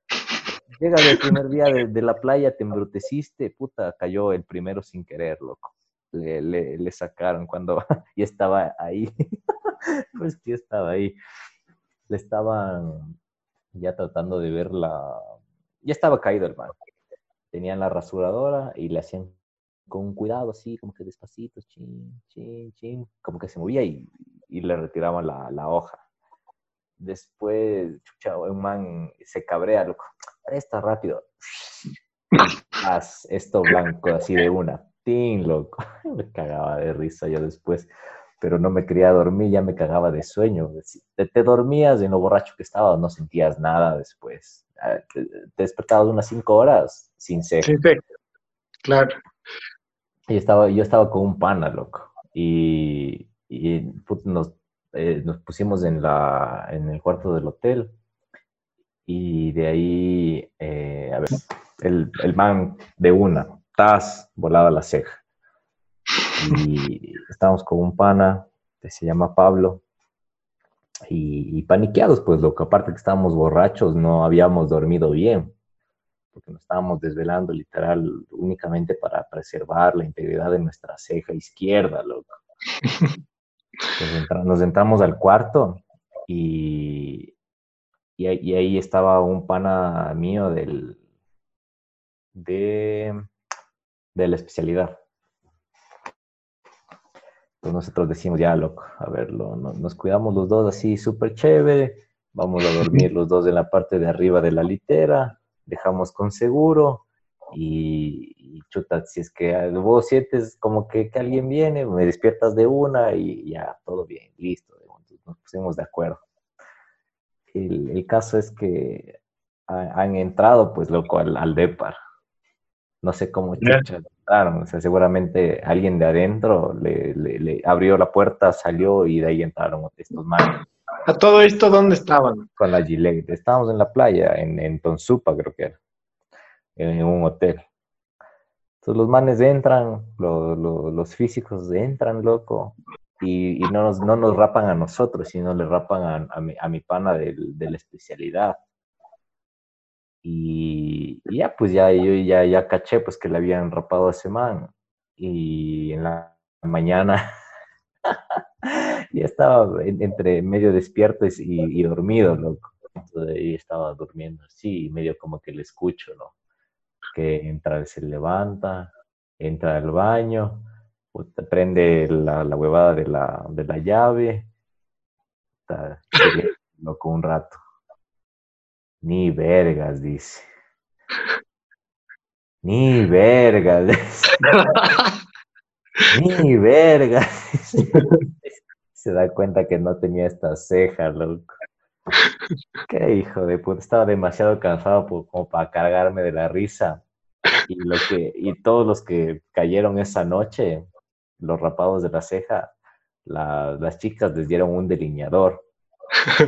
Speaker 1: Pues. Llega el primer día de, la playa, te embruteciste, puta, cayó el primero sin querer, loco. Le, le, sacaron cuando y estaba ahí. pues que estaba ahí. Le estaban ya tratando de ver la. Ya estaba caído el. Tenían la rasuradora y le hacían con cuidado, así, como que despacito, chin, chin, chin, como que se movía y, y le retiraban la, la hoja. Después, chucha, un man se cabrea, loco. Presta rápido. Haz esto blanco, así de una. Tin, loco. Me cagaba de risa yo después. Pero no me quería dormir, ya me cagaba de sueño. Te, te dormías en lo borracho que estaba, no sentías nada después. Ah, Te, te despertabas unas cinco horas sin ceja.
Speaker 2: Sí, sí. Claro.
Speaker 1: Y estaba, yo estaba con un pana, loco. Y, nos, eh, nos pusimos en, la, en el cuarto del hotel. Y de ahí, eh, a ver, el, el man de una, tas, volaba la ceja. Y estábamos con un pana que se llama Pablo. Y, y paniqueados, pues, loco. Aparte que estábamos borrachos, no habíamos dormido bien porque nos estábamos desvelando literal únicamente para preservar la integridad de nuestra ceja izquierda, loco. Nos entramos al cuarto y, y, ahí- y ahí estaba un pana mío del, de, de la especialidad. Entonces nosotros decimos, ya, loco, a ver, lo- no- nos cuidamos los dos así súper chévere, vamos a dormir los dos en la parte de arriba de la litera, dejamos con seguro y, y chuta, si es que vos sientes como que, que alguien viene, me despiertas de una y ya, todo bien, listo. Entonces nos pusimos de acuerdo. El, el caso es que ha- han entrado, pues, loco, al, al DEPAR. No sé cómo entraron, o sea, seguramente alguien de adentro le, le- le abrió la puerta, salió y de ahí entraron estos manos
Speaker 2: ¿A todo esto dónde estaban?
Speaker 1: con la Gillette. Estábamos en la playa, en, en Tonsupa creo que era, en un hotel. Entonces los manes entran, lo- lo- los físicos entran, loco, y, y no, nos, no nos rapan a nosotros, sino le rapan a, a mi, a mi pana del- de la especialidad. Y, y ya, pues ya yo ya, ya caché pues que le habían rapado a ese man. Y en la mañana ya estaba en- entre medio despierto y, y dormido, loco. Entonces ahí estaba durmiendo así, medio como que le escucho, ¿no? Que entra, se levanta, entra al baño, puta, prende la, huevada de la, de la llave, está, loco, un rato. Ni vergas, dice. Ni vergas. Ni vergas. Se da cuenta que no tenía esta ceja, loco. Qué hijo de puta. Estaba demasiado cansado por- como para cargarme de la risa. Y, lo que, y todos los que cayeron esa noche, los rapados de la ceja, la- las chicas les dieron un delineador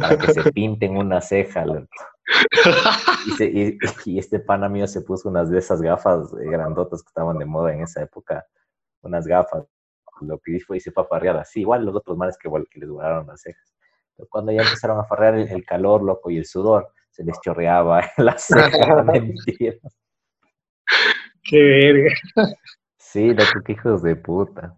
Speaker 1: para que se pinten una ceja. Y, se- y- y este pana mío se puso unas de esas gafas eh, grandotas que estaban de moda en esa época, unas gafas. Lo que hizo y se fue a farrear así, igual los otros manes que, igual- que les duraron las cejas. Pero cuando ya empezaron a farrear el, el calor, loco, y el sudor, se les chorreaba las cejas. mentira.
Speaker 2: Qué verga.
Speaker 1: Sí, loco, qué hijos de puta.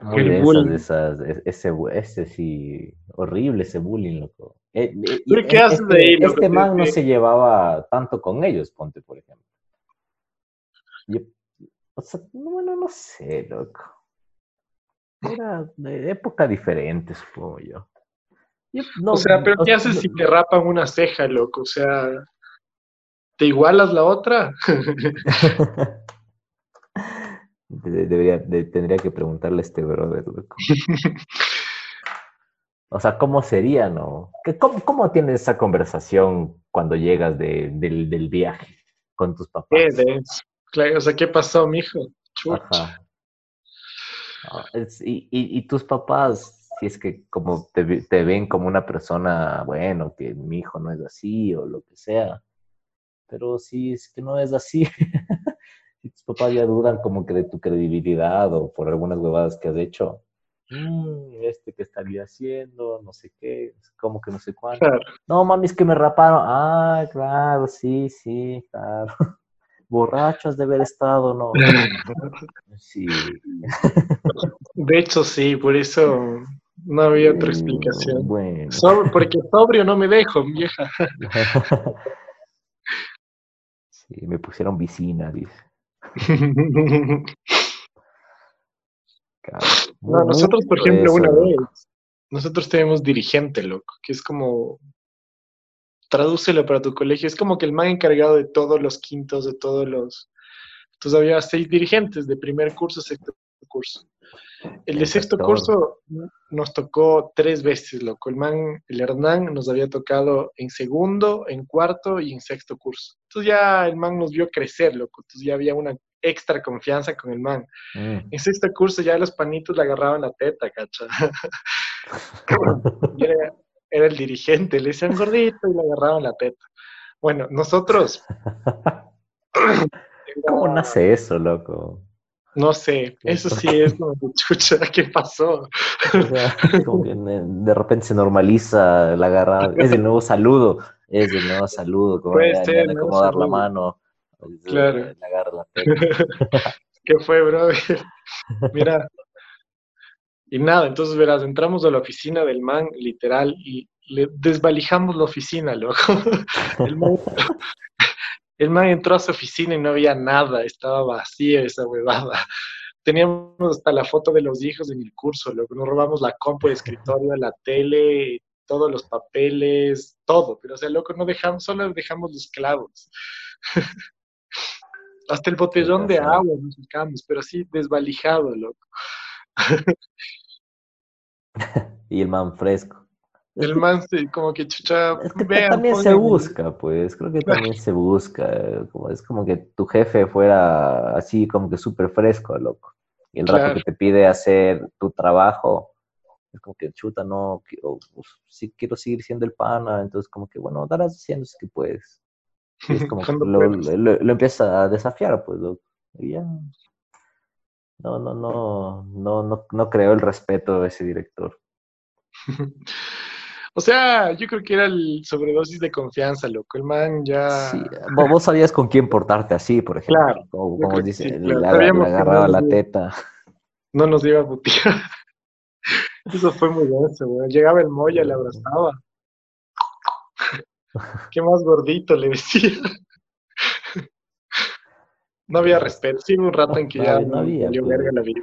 Speaker 1: Muy
Speaker 2: El
Speaker 1: de esas,
Speaker 2: bullying.
Speaker 1: de esas, ese, ese sí, horrible ese bullying, loco. Eh, eh,
Speaker 2: ¿Tú
Speaker 1: y
Speaker 2: qué haces
Speaker 1: este,
Speaker 2: de ahí, loco?
Speaker 1: este man no se llevaba tanto con ellos, ponte, por ejemplo. Yo- o sea, no, bueno, no sé, loco. Era de época diferente, supongo yo. Yo no-
Speaker 2: O sea, pero ¿qué haces
Speaker 1: no-
Speaker 2: si te rapan una ceja, loco? O sea, ¿te igualas la otra?
Speaker 1: De- debería, de- tendría que preguntarle a este brother. O sea, ¿cómo sería, no? ¿Qué- ¿Cómo, cómo tienes esa conversación cuando llegas de- del, del viaje? con tus papás.
Speaker 2: ¿Qué? Claro, o sea, ¿qué pasó, mijo?
Speaker 1: Ajá. Es- y, y- y tus papás, si es que como te, te ven como una persona, bueno, que mi hijo no es así o lo que sea, pero si es que no es así, si tus papás ya dudan como que de tu credibilidad o por algunas huevadas que has hecho, "Mm, este que estaría haciendo, no sé qué, como que no sé cuánto.
Speaker 2: Claro.
Speaker 1: No, mami, es que me raparon. Ah, claro, sí, sí, claro. Borrachos de haber estado, no. Sí.
Speaker 2: De hecho, sí, por eso no había otra explicación.
Speaker 1: Bueno.
Speaker 2: Sobre- porque sobrio no me dejo, vieja.
Speaker 1: Sí, me pusieron vicina, dice.
Speaker 2: No, nosotros, por ejemplo, una vez, nosotros tenemos dirigente, loco, que es como, tradúcelo para tu colegio, es como que el man encargado de todos los quintos, de todos los... Entonces había seis dirigentes de primer curso, sexto curso. El de sexto curso nos tocó tres veces, loco. El man, el Hernán, nos había tocado en segundo, en cuarto y en sexto curso. Entonces ya el man nos vio crecer, loco. Entonces ya había una extra confianza con el man.
Speaker 1: Mm.
Speaker 2: En sexto curso ya los panitos le agarraban la teta, cacha. Era, era el dirigente, le decían gordito y le agarraban la teta. Bueno, nosotros...
Speaker 1: ¿Cómo nace eso, loco?
Speaker 2: No sé, eso sí es como chucha, ¿qué pasó?
Speaker 1: O sea, como que de repente se normaliza la agarrada. Es el nuevo saludo. Es el nuevo saludo. Como
Speaker 2: Puede
Speaker 1: ya, ya acomodar la mano.
Speaker 2: Claro.
Speaker 1: Agarra la teta.
Speaker 2: ¿Qué fue, bro? Mira. Y nada, entonces verás, entramos a la oficina del man, literal, y le desvalijamos la oficina, loco. El man, el man entró a su oficina y no había nada, estaba vacía esa huevada. Teníamos hasta la foto de los hijos en el curso, loco. Nos robamos la compu, el escritorio, la tele, todos los papeles, todo. Pero, o sea, loco, no dejamos, solo dejamos los clavos. Hasta el botellón de agua nos sacamos, pero así desvalijado, loco.
Speaker 1: Y el man fresco.
Speaker 2: El man se- como que chucha,
Speaker 1: Es que
Speaker 2: vean,
Speaker 1: también se busca, pues, creo que también se busca. Como, es como que tu jefe fuera así, como que súper fresco, loco. Y el rato que te pide hacer tu trabajo, es como que chuta, no, quiero, uf, sí quiero seguir siendo el pana, entonces como que, bueno, darás haciendo si que puedes. Y es como que lo, lo- lo empieza a desafiar, pues, loco. Y ya. No, no, no, no, no, no creo el respeto de ese director.
Speaker 2: O sea, yo creo que era el sobredosis de confianza, loco. El man ya.
Speaker 1: Sí, vo- vos sabías con quién portarte así, por ejemplo.
Speaker 2: Claro,
Speaker 1: Como,
Speaker 2: yo
Speaker 1: como dice,
Speaker 2: sí,
Speaker 1: le,
Speaker 2: claro.
Speaker 1: le-
Speaker 2: Sabíamos
Speaker 1: le
Speaker 2: que no
Speaker 1: agarraba la
Speaker 2: iba-
Speaker 1: teta.
Speaker 2: No nos iba a putear. Eso fue muy denso, weón. Llegaba el Moya, le abrazaba. Qué más gordito, le decía. No había respeto. Sí, un rato en que
Speaker 1: No
Speaker 2: ya
Speaker 1: no había, pues.
Speaker 2: verga la vida.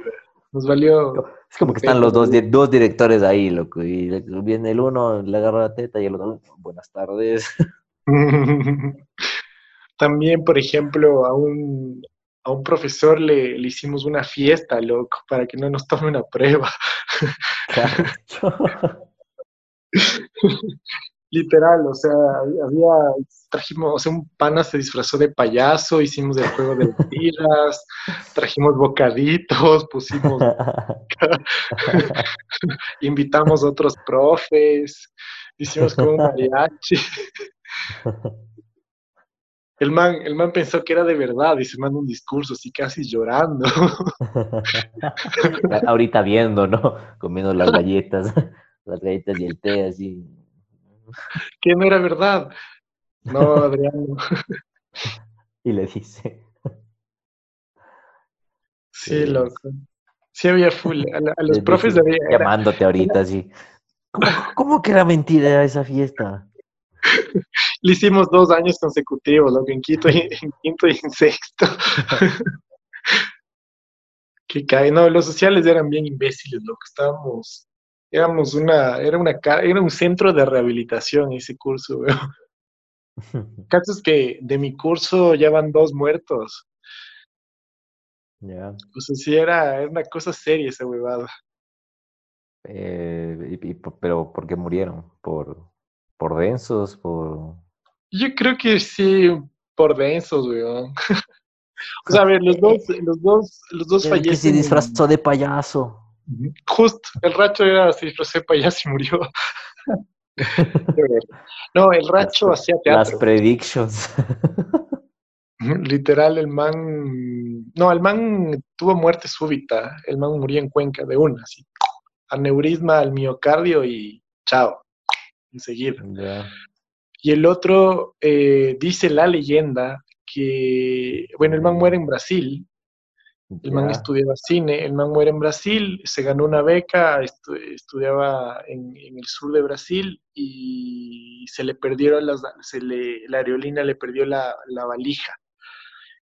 Speaker 2: Nos valió.
Speaker 1: Es como que están los dos, dos directores ahí, loco. Y viene el uno, le agarra la teta y el otro, buenas tardes.
Speaker 2: También, por ejemplo, a un, a un profesor le, le hicimos una fiesta, loco, para que no nos tome una prueba. Literal, o sea, había, trajimos, o sea, un pana se disfrazó de payaso, hicimos el juego de tiras, trajimos bocaditos, pusimos, invitamos a otros profes, hicimos como un mariachi. El man, el man pensó que era de verdad y se mandó un discurso así casi llorando.
Speaker 1: Ahorita viendo, ¿no? Comiendo las galletas, las galletas y el té así.
Speaker 2: que no era verdad. No, Adriano.
Speaker 1: Y le dice,
Speaker 2: Sí, loco. Sí había full. A, la- a los
Speaker 1: le
Speaker 2: profes había, era-
Speaker 1: llamándote ahorita así. ¿Cómo, cómo que era mentira esa fiesta?
Speaker 2: le hicimos dos años consecutivos, loco, en quinto y en, quinto y en sexto. que cae. No, los sociales eran bien imbéciles, loco. Estábamos, éramos una, era una, era un centro de rehabilitación ese curso, weón. Caso es que de mi curso ya van dos muertos.
Speaker 1: Ya.
Speaker 2: O sea, sí era, era una cosa seria esa huevada.
Speaker 1: Eh, y- y por- pero ¿por qué murieron? ¿Por, por densos? ¿Por...?
Speaker 2: Yo creo que sí, por densos, weón. o sea, a ver, los dos, los dos, los dos fallecen.
Speaker 1: que se disfrazó de payaso.
Speaker 2: Justo, el racho era, se disfrazó de payaso y murió. no, el racho
Speaker 1: Las-
Speaker 2: hacía
Speaker 1: Las
Speaker 2: teatro.
Speaker 1: predictions.
Speaker 2: Ujú, Literal, el man. No, el man tuvo muerte súbita. El man murió en Cuenca de una, así. Aneurisma al miocardio y chao. Enseguida. Y el otro, eh, dice la leyenda que. Bueno, el man muere en Brasil. El man estudiaba cine. El man muere en Brasil. Se ganó una beca. estu- estudiaba en, en el sur de Brasil y se le perdieron las. Se le, la aerolínea le perdió la, la valija.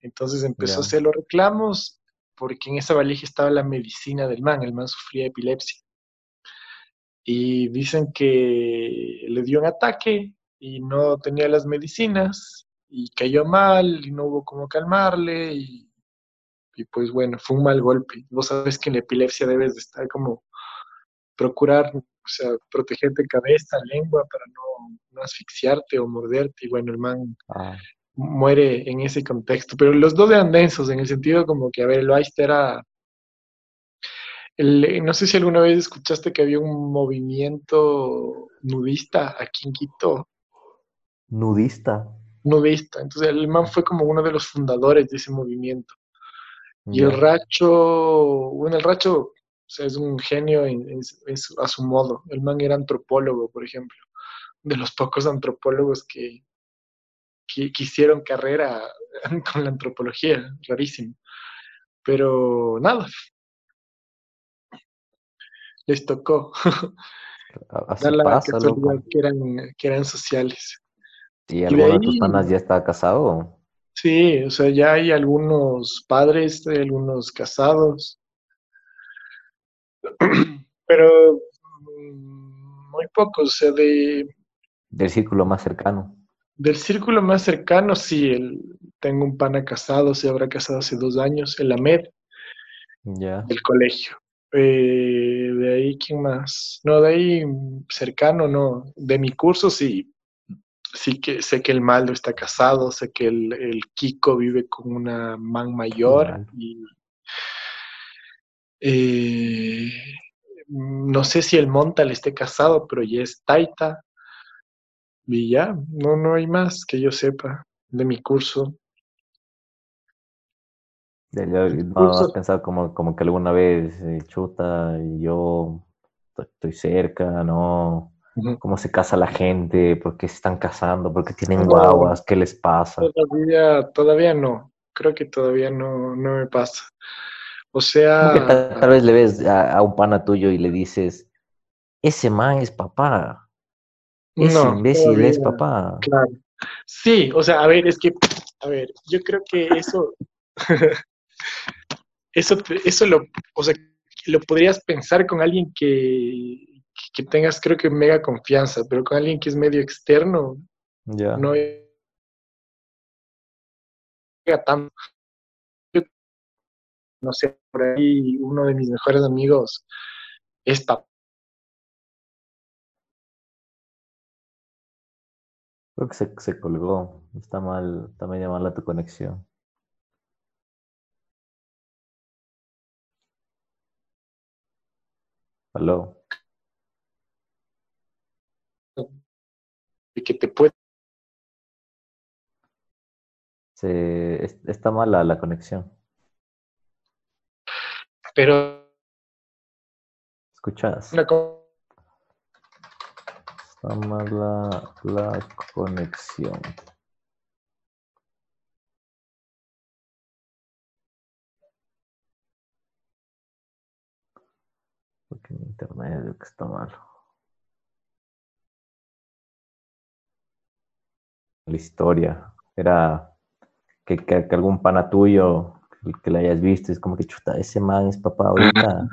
Speaker 2: Entonces empezó a hacer los reclamos porque en esa valija estaba la medicina del man, el man sufría de epilepsia. Y dicen que le dio un ataque y no tenía las medicinas y cayó mal y no hubo cómo calmarle y, y pues bueno, fue un mal golpe. Vos sabes que en la epilepsia debes de estar como procurar, o sea, protegerte cabeza, lengua para no, no asfixiarte o morderte y bueno, el man
Speaker 1: Ah,
Speaker 2: muere en ese contexto. Pero los dos eran densos, en el sentido como que, a ver, el Weist era... el- no sé si alguna vez escuchaste que había un movimiento nudista aquí en Quito,
Speaker 1: nudista.
Speaker 2: nudista. Entonces el man fue como uno de los fundadores de ese movimiento. Y el. Racho, bueno, el Racho o sea, es un genio a su modo. El man era antropólogo, por ejemplo, de los pocos antropólogos que, que, que hicieron carrera con la antropología, rarísimo. Pero nada, les tocó
Speaker 1: Así
Speaker 2: dar la
Speaker 1: pasa,
Speaker 2: casualidad que eran, que eran sociales.
Speaker 1: ¿Y
Speaker 2: de
Speaker 1: alguno de tus panas ya está casado?
Speaker 2: Sí, o sea, ya hay algunos padres, hay algunos casados, pero mm, muy pocos, o sea, de,
Speaker 1: Del círculo más cercano.
Speaker 2: del círculo más cercano, sí, el, tengo un pana casado, se habrá casado hace dos años, el Ahmed,
Speaker 1: Ya.
Speaker 2: del colegio. Eh, de ahí, ¿quién más? No, de ahí mm, cercano, no. De mi curso, sí. Sí que sé que el Maldo está casado, sé que el, el Kiko vive con una man mayor y eh, no sé si el Montal esté casado, pero ya es Taita. Y ya, no, no hay más que yo sepa de mi curso.
Speaker 1: Ya- ya ¿No
Speaker 2: curso-
Speaker 1: has pensado como, como que alguna vez, eh, chuta, yo to- estoy cerca, ¿no? ¿Cómo se casa la gente? ¿Por qué se están casando? ¿Por qué tienen
Speaker 2: No.
Speaker 1: guaguas? ¿Qué les pasa?
Speaker 2: Todavía, todavía no. Creo que todavía no, no me pasa. O
Speaker 1: tal,
Speaker 2: sea,
Speaker 1: tal vez le ves a, a un pana tuyo y le dices, ese man es papá, ese
Speaker 2: no,
Speaker 1: imbécil es papá.
Speaker 2: claro. Sí, o sea, a ver, es que, a ver, yo creo que eso, eso, eso lo, o sea, lo podrías pensar con alguien que, que tengas, creo que mega confianza, pero con alguien que es medio externo,
Speaker 1: Ya.
Speaker 2: no llega. Yo, no sé, por ahí uno de mis mejores amigos es papá.
Speaker 1: Creo que se, se colgó. Está mal, está medio mala tu conexión. Aló.
Speaker 2: Que te puede
Speaker 1: Se, es- está mala la conexión.
Speaker 2: pero
Speaker 1: ¿Escuchas?
Speaker 2: una co-
Speaker 1: Está mala la conexión. Porque mi internet que está malo. La historia. Era que, que- que algún pana tuyo que, que lo hayas visto, es como que chuta, ese man es papá ahorita,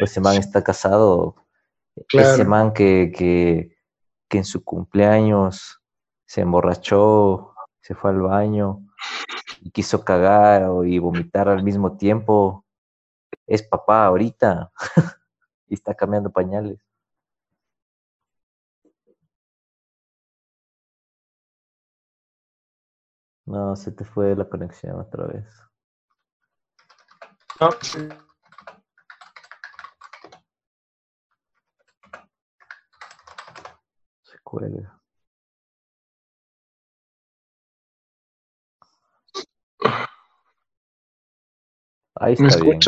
Speaker 1: o ese man está casado, ese man que, que, que en su cumpleaños se emborrachó, se fue al baño y quiso cagar y vomitar al mismo tiempo, es papá ahorita. Y está cambiando pañales. No, se te fue la conexión otra vez.
Speaker 2: No.
Speaker 1: Se cuelga. Ahí
Speaker 2: ¿Me
Speaker 1: está bien.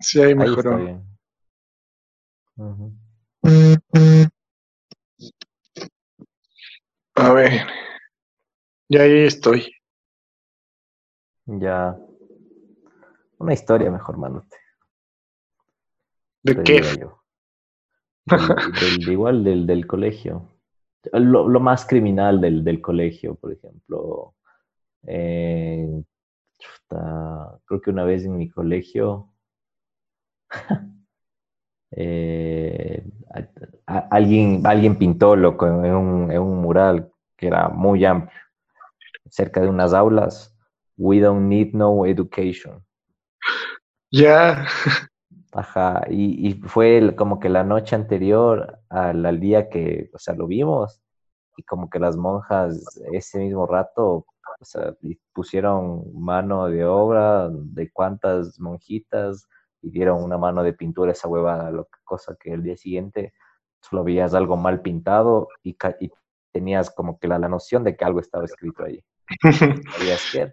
Speaker 2: Sí, ahí
Speaker 1: Ahí está
Speaker 2: mejoró.
Speaker 1: bien. Ujú.
Speaker 2: A ver. Ya ahí estoy.
Speaker 1: Ya. Una historia mejor, manote.
Speaker 2: ¿De
Speaker 1: te
Speaker 2: qué?
Speaker 1: yo. Del, del- igual del, del colegio. Lo, lo más criminal del, del colegio, por ejemplo. eh, chuta, creo que una vez en mi colegio eh, a- a- alguien, alguien pintó loco en un, en un mural que era muy amplio, cerca de unas aulas. We don't need no education.
Speaker 2: Ya.
Speaker 1: Ajá, y, y fue el- como que la noche anterior al, al día que, o sea, lo vimos, y como que las monjas ese mismo rato, o sea, pusieron mano de obra de cuántas monjitas y dieron una mano de pintura a esa huevada, lo que- cosa que el día siguiente solo veías algo mal pintado y, y tenías como que la, la noción de que algo estaba escrito ahí. ¿Sabías qué?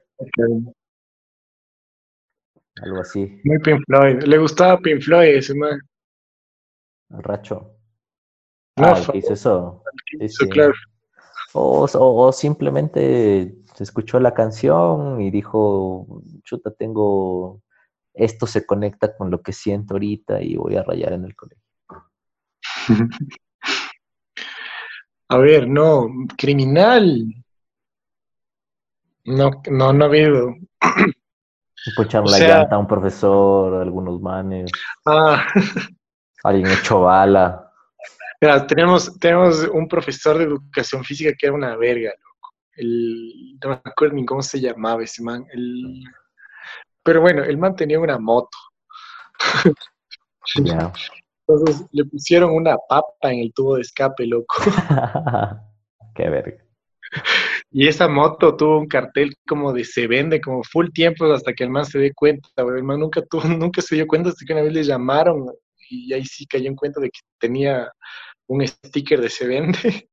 Speaker 1: Algo así,
Speaker 2: Muy Pink Floyd. Le gustaba Pink Floyd ese man.
Speaker 1: racho.
Speaker 2: No,
Speaker 1: Ah, que hizo eso. Sí.
Speaker 2: claro.
Speaker 1: O, o- o simplemente se escuchó la canción y dijo, chuta, tengo, esto se conecta con lo que siento ahorita y voy a rayar en el colegio.
Speaker 2: A ver, no, criminal. No, no, no ha habido.
Speaker 1: Pucharon
Speaker 2: O
Speaker 1: la
Speaker 2: sea-
Speaker 1: llanta a un profesor, algunos manes,
Speaker 2: Ah,
Speaker 1: alguien echó bala.
Speaker 2: mira, tenemos, tenemos un profesor de educación física que era una verga, loco. El, no me acuerdo ni cómo se llamaba ese man. El, pero bueno, el man tenía una moto.
Speaker 1: Ya.
Speaker 2: Entonces le pusieron una papa en el tubo de escape, loco.
Speaker 1: Qué verga.
Speaker 2: Y esa moto tuvo un cartel como de se vende, como full tiempo hasta que el man se dé cuenta, güey. El man nunca, tuvo, nunca se dio cuenta hasta que una vez le llamaron y ahí sí cayó en cuenta de que tenía un sticker de se vende.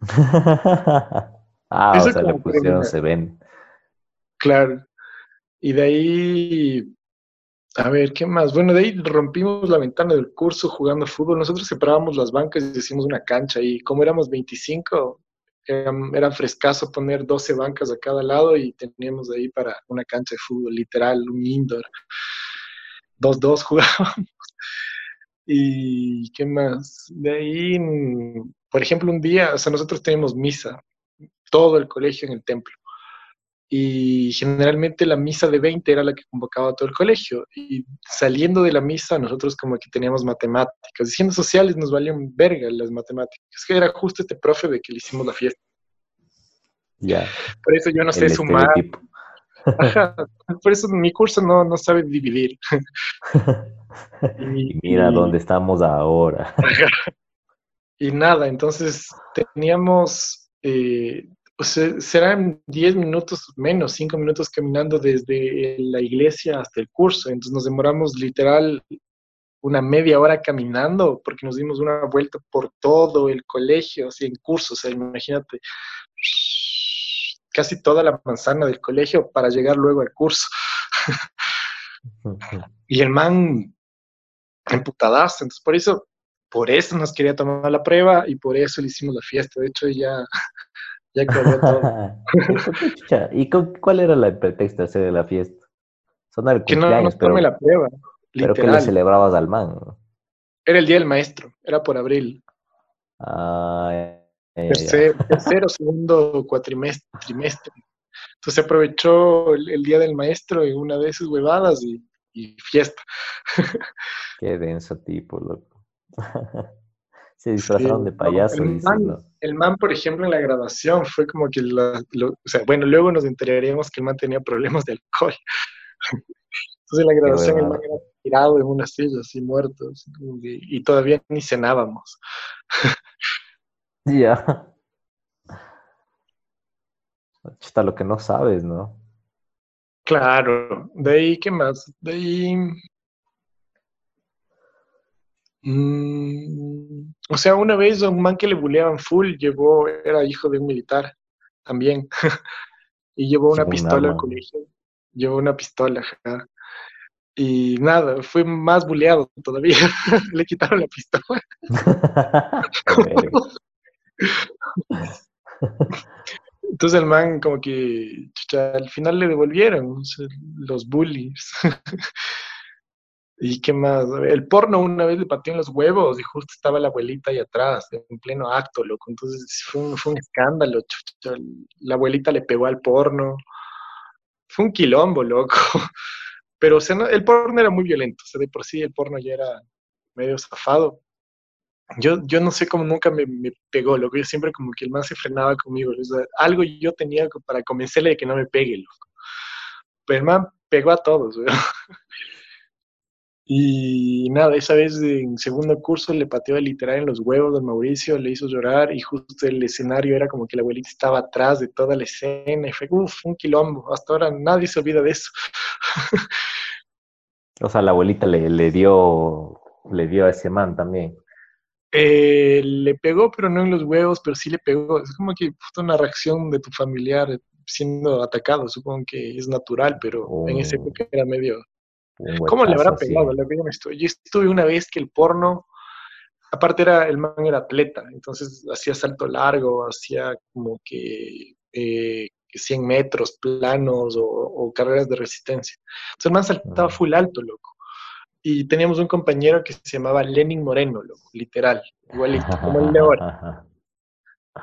Speaker 1: ah,
Speaker 2: Eso
Speaker 1: o sea, le pusieron, se ven.
Speaker 2: Claro. Y de ahí, a ver, ¿qué más? Bueno, de ahí rompimos la ventana del curso jugando fútbol. Nosotros separábamos las bancas y hicimos una cancha y como éramos 25, eran, era frescazo poner 12 bancas a cada lado y teníamos ahí para una cancha de fútbol, literal, un indoor. 2-2 jugábamos. ¿Y qué más? De ahí, mm, por ejemplo, un día, o sea, nosotros tenemos misa, todo el colegio en el templo y generalmente la misa de 20 era la que convocaba a todo el colegio. Y saliendo de la misa, nosotros como que teníamos matemáticas. Diciendo sociales nos valían verga las matemáticas. Que era justo este profe de que le hicimos la fiesta.
Speaker 1: Ya.
Speaker 2: Por eso yo no sé sumar. Ajá. Por eso mi curso no, no sabe dividir.
Speaker 1: y mira
Speaker 2: y-
Speaker 1: dónde estamos ahora.
Speaker 2: Y nada, entonces teníamos, eh, o sea, serán 10 minutos menos, 5 minutos caminando desde la iglesia hasta el curso. Entonces nos demoramos literal una media hora caminando porque nos dimos una vuelta por todo el colegio, así en curso. O sea, imagínate, casi toda la manzana del colegio para llegar luego al curso. Y el man emputadazo. Entonces, por eso, por eso nos quería tomar la prueba y por eso le hicimos la fiesta. De hecho, ya, ya cagó todo.
Speaker 1: ¿Y? ¿Y con- cuál era la- el pretexto de hacer la fiesta? Son el
Speaker 2: Que no
Speaker 1: pero,
Speaker 2: la prueba.
Speaker 1: pero que le
Speaker 2: Literal.
Speaker 1: celebrabas al man.
Speaker 2: Era el día del maestro, era por abril.
Speaker 1: Ah,
Speaker 2: tercero, segundo cuatrimestre, trimestre. Entonces aprovechó el, el día del maestro en una de esas huevadas y, y fiesta.
Speaker 1: Qué denso tipo, loco. Se disfrazaron
Speaker 2: Sí,
Speaker 1: de
Speaker 2: no,
Speaker 1: payaso,
Speaker 2: el man-
Speaker 1: ¿no?
Speaker 2: El man, por ejemplo, en la grabación fue como que, la- lo- o sea, bueno, luego nos enteraríamos que el man tenía problemas de alcohol. Entonces en la grabación el man era tirado en una silla, así muerto, así y todavía ni cenábamos.
Speaker 1: Ya. Está lo que no sabes, ¿no?
Speaker 2: Claro, de ahí, ¿qué más? De ahí... Mm, o sea, una vez un man que le buleaban full llevó, era hijo de un militar también, y llevó una pistola al colegio, llevó una pistola, y nada, fue más buleado todavía, le quitaron la pistola. Entonces el man como que al final le devolvieron los bullies. ¿Y qué más? El porno una vez le pateó en los huevos y justo estaba la abuelita ahí atrás, en pleno acto, loco. Entonces fue un, fue un escándalo. La abuelita le pegó al porno. Fue un quilombo, loco. Pero el porno era muy violento. O sea, de por sí el porno ya era medio zafado. Yo, yo no sé cómo nunca me, me pegó, loco. Yo siempre como que el man se frenaba conmigo. Algo yo tenía para convencerle de que no me pegue, loco. Pero el man pegó a todos, weón. Y nada, esa vez en segundo curso le pateó literal en los huevos de Mauricio, le hizo llorar y justo el escenario era como que la abuelita estaba atrás de toda la escena y fue, uff, un quilombo. Hasta ahora nadie se olvida de eso.
Speaker 1: o sea, la abuelita le, le, dio, le dio a ese man también.
Speaker 2: Eh, le pegó, pero no en los huevos, pero sí le pegó. Es como que una reacción de tu familiar siendo atacado, supongo que es natural, pero en esa oh. época era medio ¿Cómo le habrá pegado? Yo estuve una vez que el porno, aparte era, el man era atleta, entonces hacía salto largo, hacía como que 100 eh, metros planos o, carreras de resistencia. Entonces el man saltaba full alto, loco. Y teníamos un compañero que se llamaba Lenin Moreno, loco, literal, igualito, como el de ahora.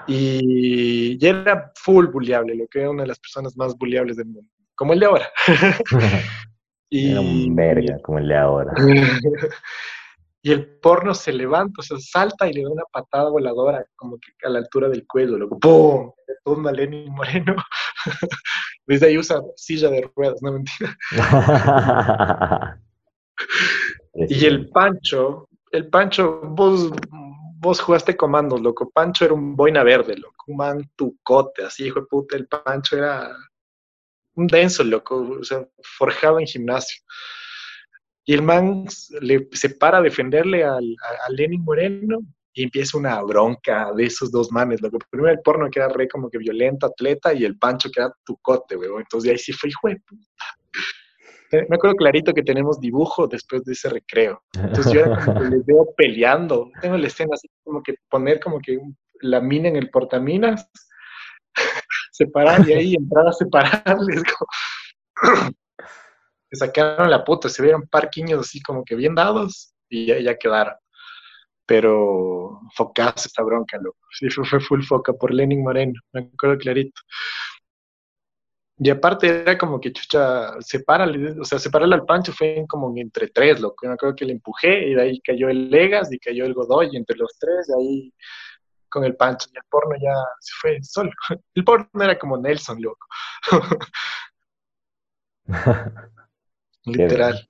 Speaker 2: Y, y era full bulliable, lo que era una de las personas más bulliables del mundo, como el de ahora.
Speaker 1: Y, Era un verga como el de ahora.
Speaker 2: y el porno se levanta, o sea, salta y le da una patada voladora, como que a la altura del cuello, luego ¡pum! Le tumba a Lenin Moreno. Desde ahí usa silla de ruedas, no mentira. y el Pancho, el Pancho, vos, vos jugaste comandos, loco. Pancho era un boina verde, loco. Un man tucote, así, hijo de puta. El Pancho era un denso, loco, o sea, forjado en gimnasio. Y el man le, se para a defenderle al, a, Lenin Moreno y empieza una bronca de esos dos manes, loco. Primero el porno que era re como que violento, atleta, y el Pancho que era tucote, weón. Entonces ahí sí fue, hijo de puta. Me acuerdo clarito que tenemos dibujo después de ese recreo. Entonces yo era como que les veo peleando. Tengo la escena así como que poner como que la mina en el portaminas separar y ahí entrar a separarles. se sacaron la puta, se vieron parquiños así como que bien dados y ya, ya quedaron. Pero focazo esta bronca, loco. Sí, fue, full foca por Lenin Moreno, me acuerdo clarito. Y aparte era como que chucha, sepárale, o sea, separarle al Pancho fue como entre tres, loco. me acuerdo que le empujé y de ahí cayó el Legas y cayó el Godoy, entre los tres, de ahí con el Pancho y el porno ya se fue solo. El porno era como Nelson, loco. Literal.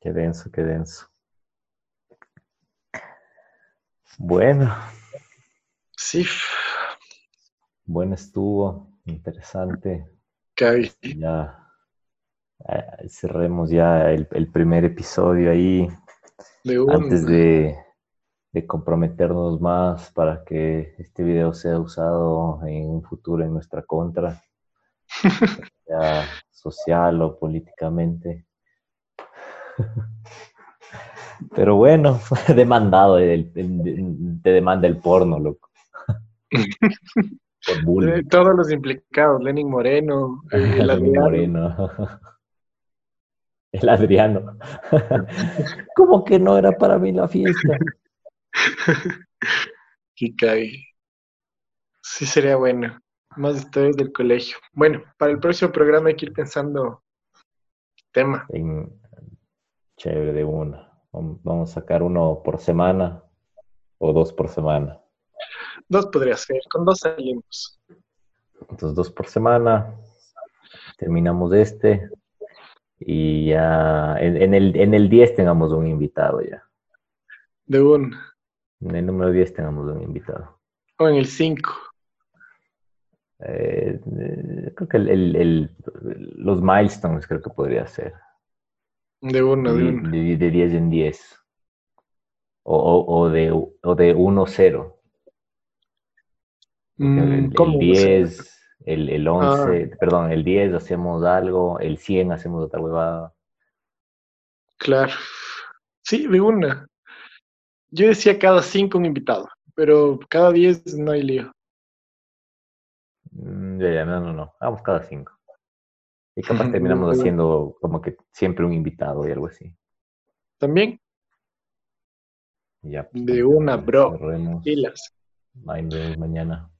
Speaker 1: Qué denso, qué denso. Bueno.
Speaker 2: Sí.
Speaker 1: Bueno estuvo, interesante. Ya eh, cerremos ya el, primer episodio ahí. Antes de, de comprometernos más para que este video sea usado en un futuro en nuestra contra, social o políticamente. Pero bueno, demandado, te demanda el porno, loco.
Speaker 2: Todos los implicados, Lenin Moreno, el Lenin Moreno.
Speaker 1: El Adriano. ¿Cómo que no era para mí la fiesta?
Speaker 2: cae. Sí, sería bueno. Más historias del colegio. Bueno, para el próximo programa hay que ir pensando tema.
Speaker 1: Chévere de una. Vamos a sacar uno por semana o dos por semana.
Speaker 2: Dos podría ser, con dos salimos.
Speaker 1: Entonces, dos por semana. Terminamos este. Y ya en, el, en el 10 tengamos un invitado ya.
Speaker 2: De una.
Speaker 1: En el número 10 tengamos un invitado.
Speaker 2: O en el 5.
Speaker 1: Eh, creo que el, el- el- los milestones creo que podría ser.
Speaker 2: De una, de
Speaker 1: De,
Speaker 2: una.
Speaker 1: de- de 10 en 10. O, o, o de, o de 1-0. Porque el,
Speaker 2: Mm,
Speaker 1: el.
Speaker 2: Ah.
Speaker 1: 10, el, el 11, perdón, el 10 hacemos algo, el 100 hacemos otra huevada.
Speaker 2: claro. Sí, de una. Yo decía cada cinco un invitado, pero cada diez no hay lío.
Speaker 1: Mm, ya, ya, no, no, no. Hagamos cada 5. Y capaz terminamos haciendo como que siempre un invitado y algo así.
Speaker 2: También,
Speaker 1: Ya, pues,
Speaker 2: De una, bro. pilas.
Speaker 1: Ahí mañana.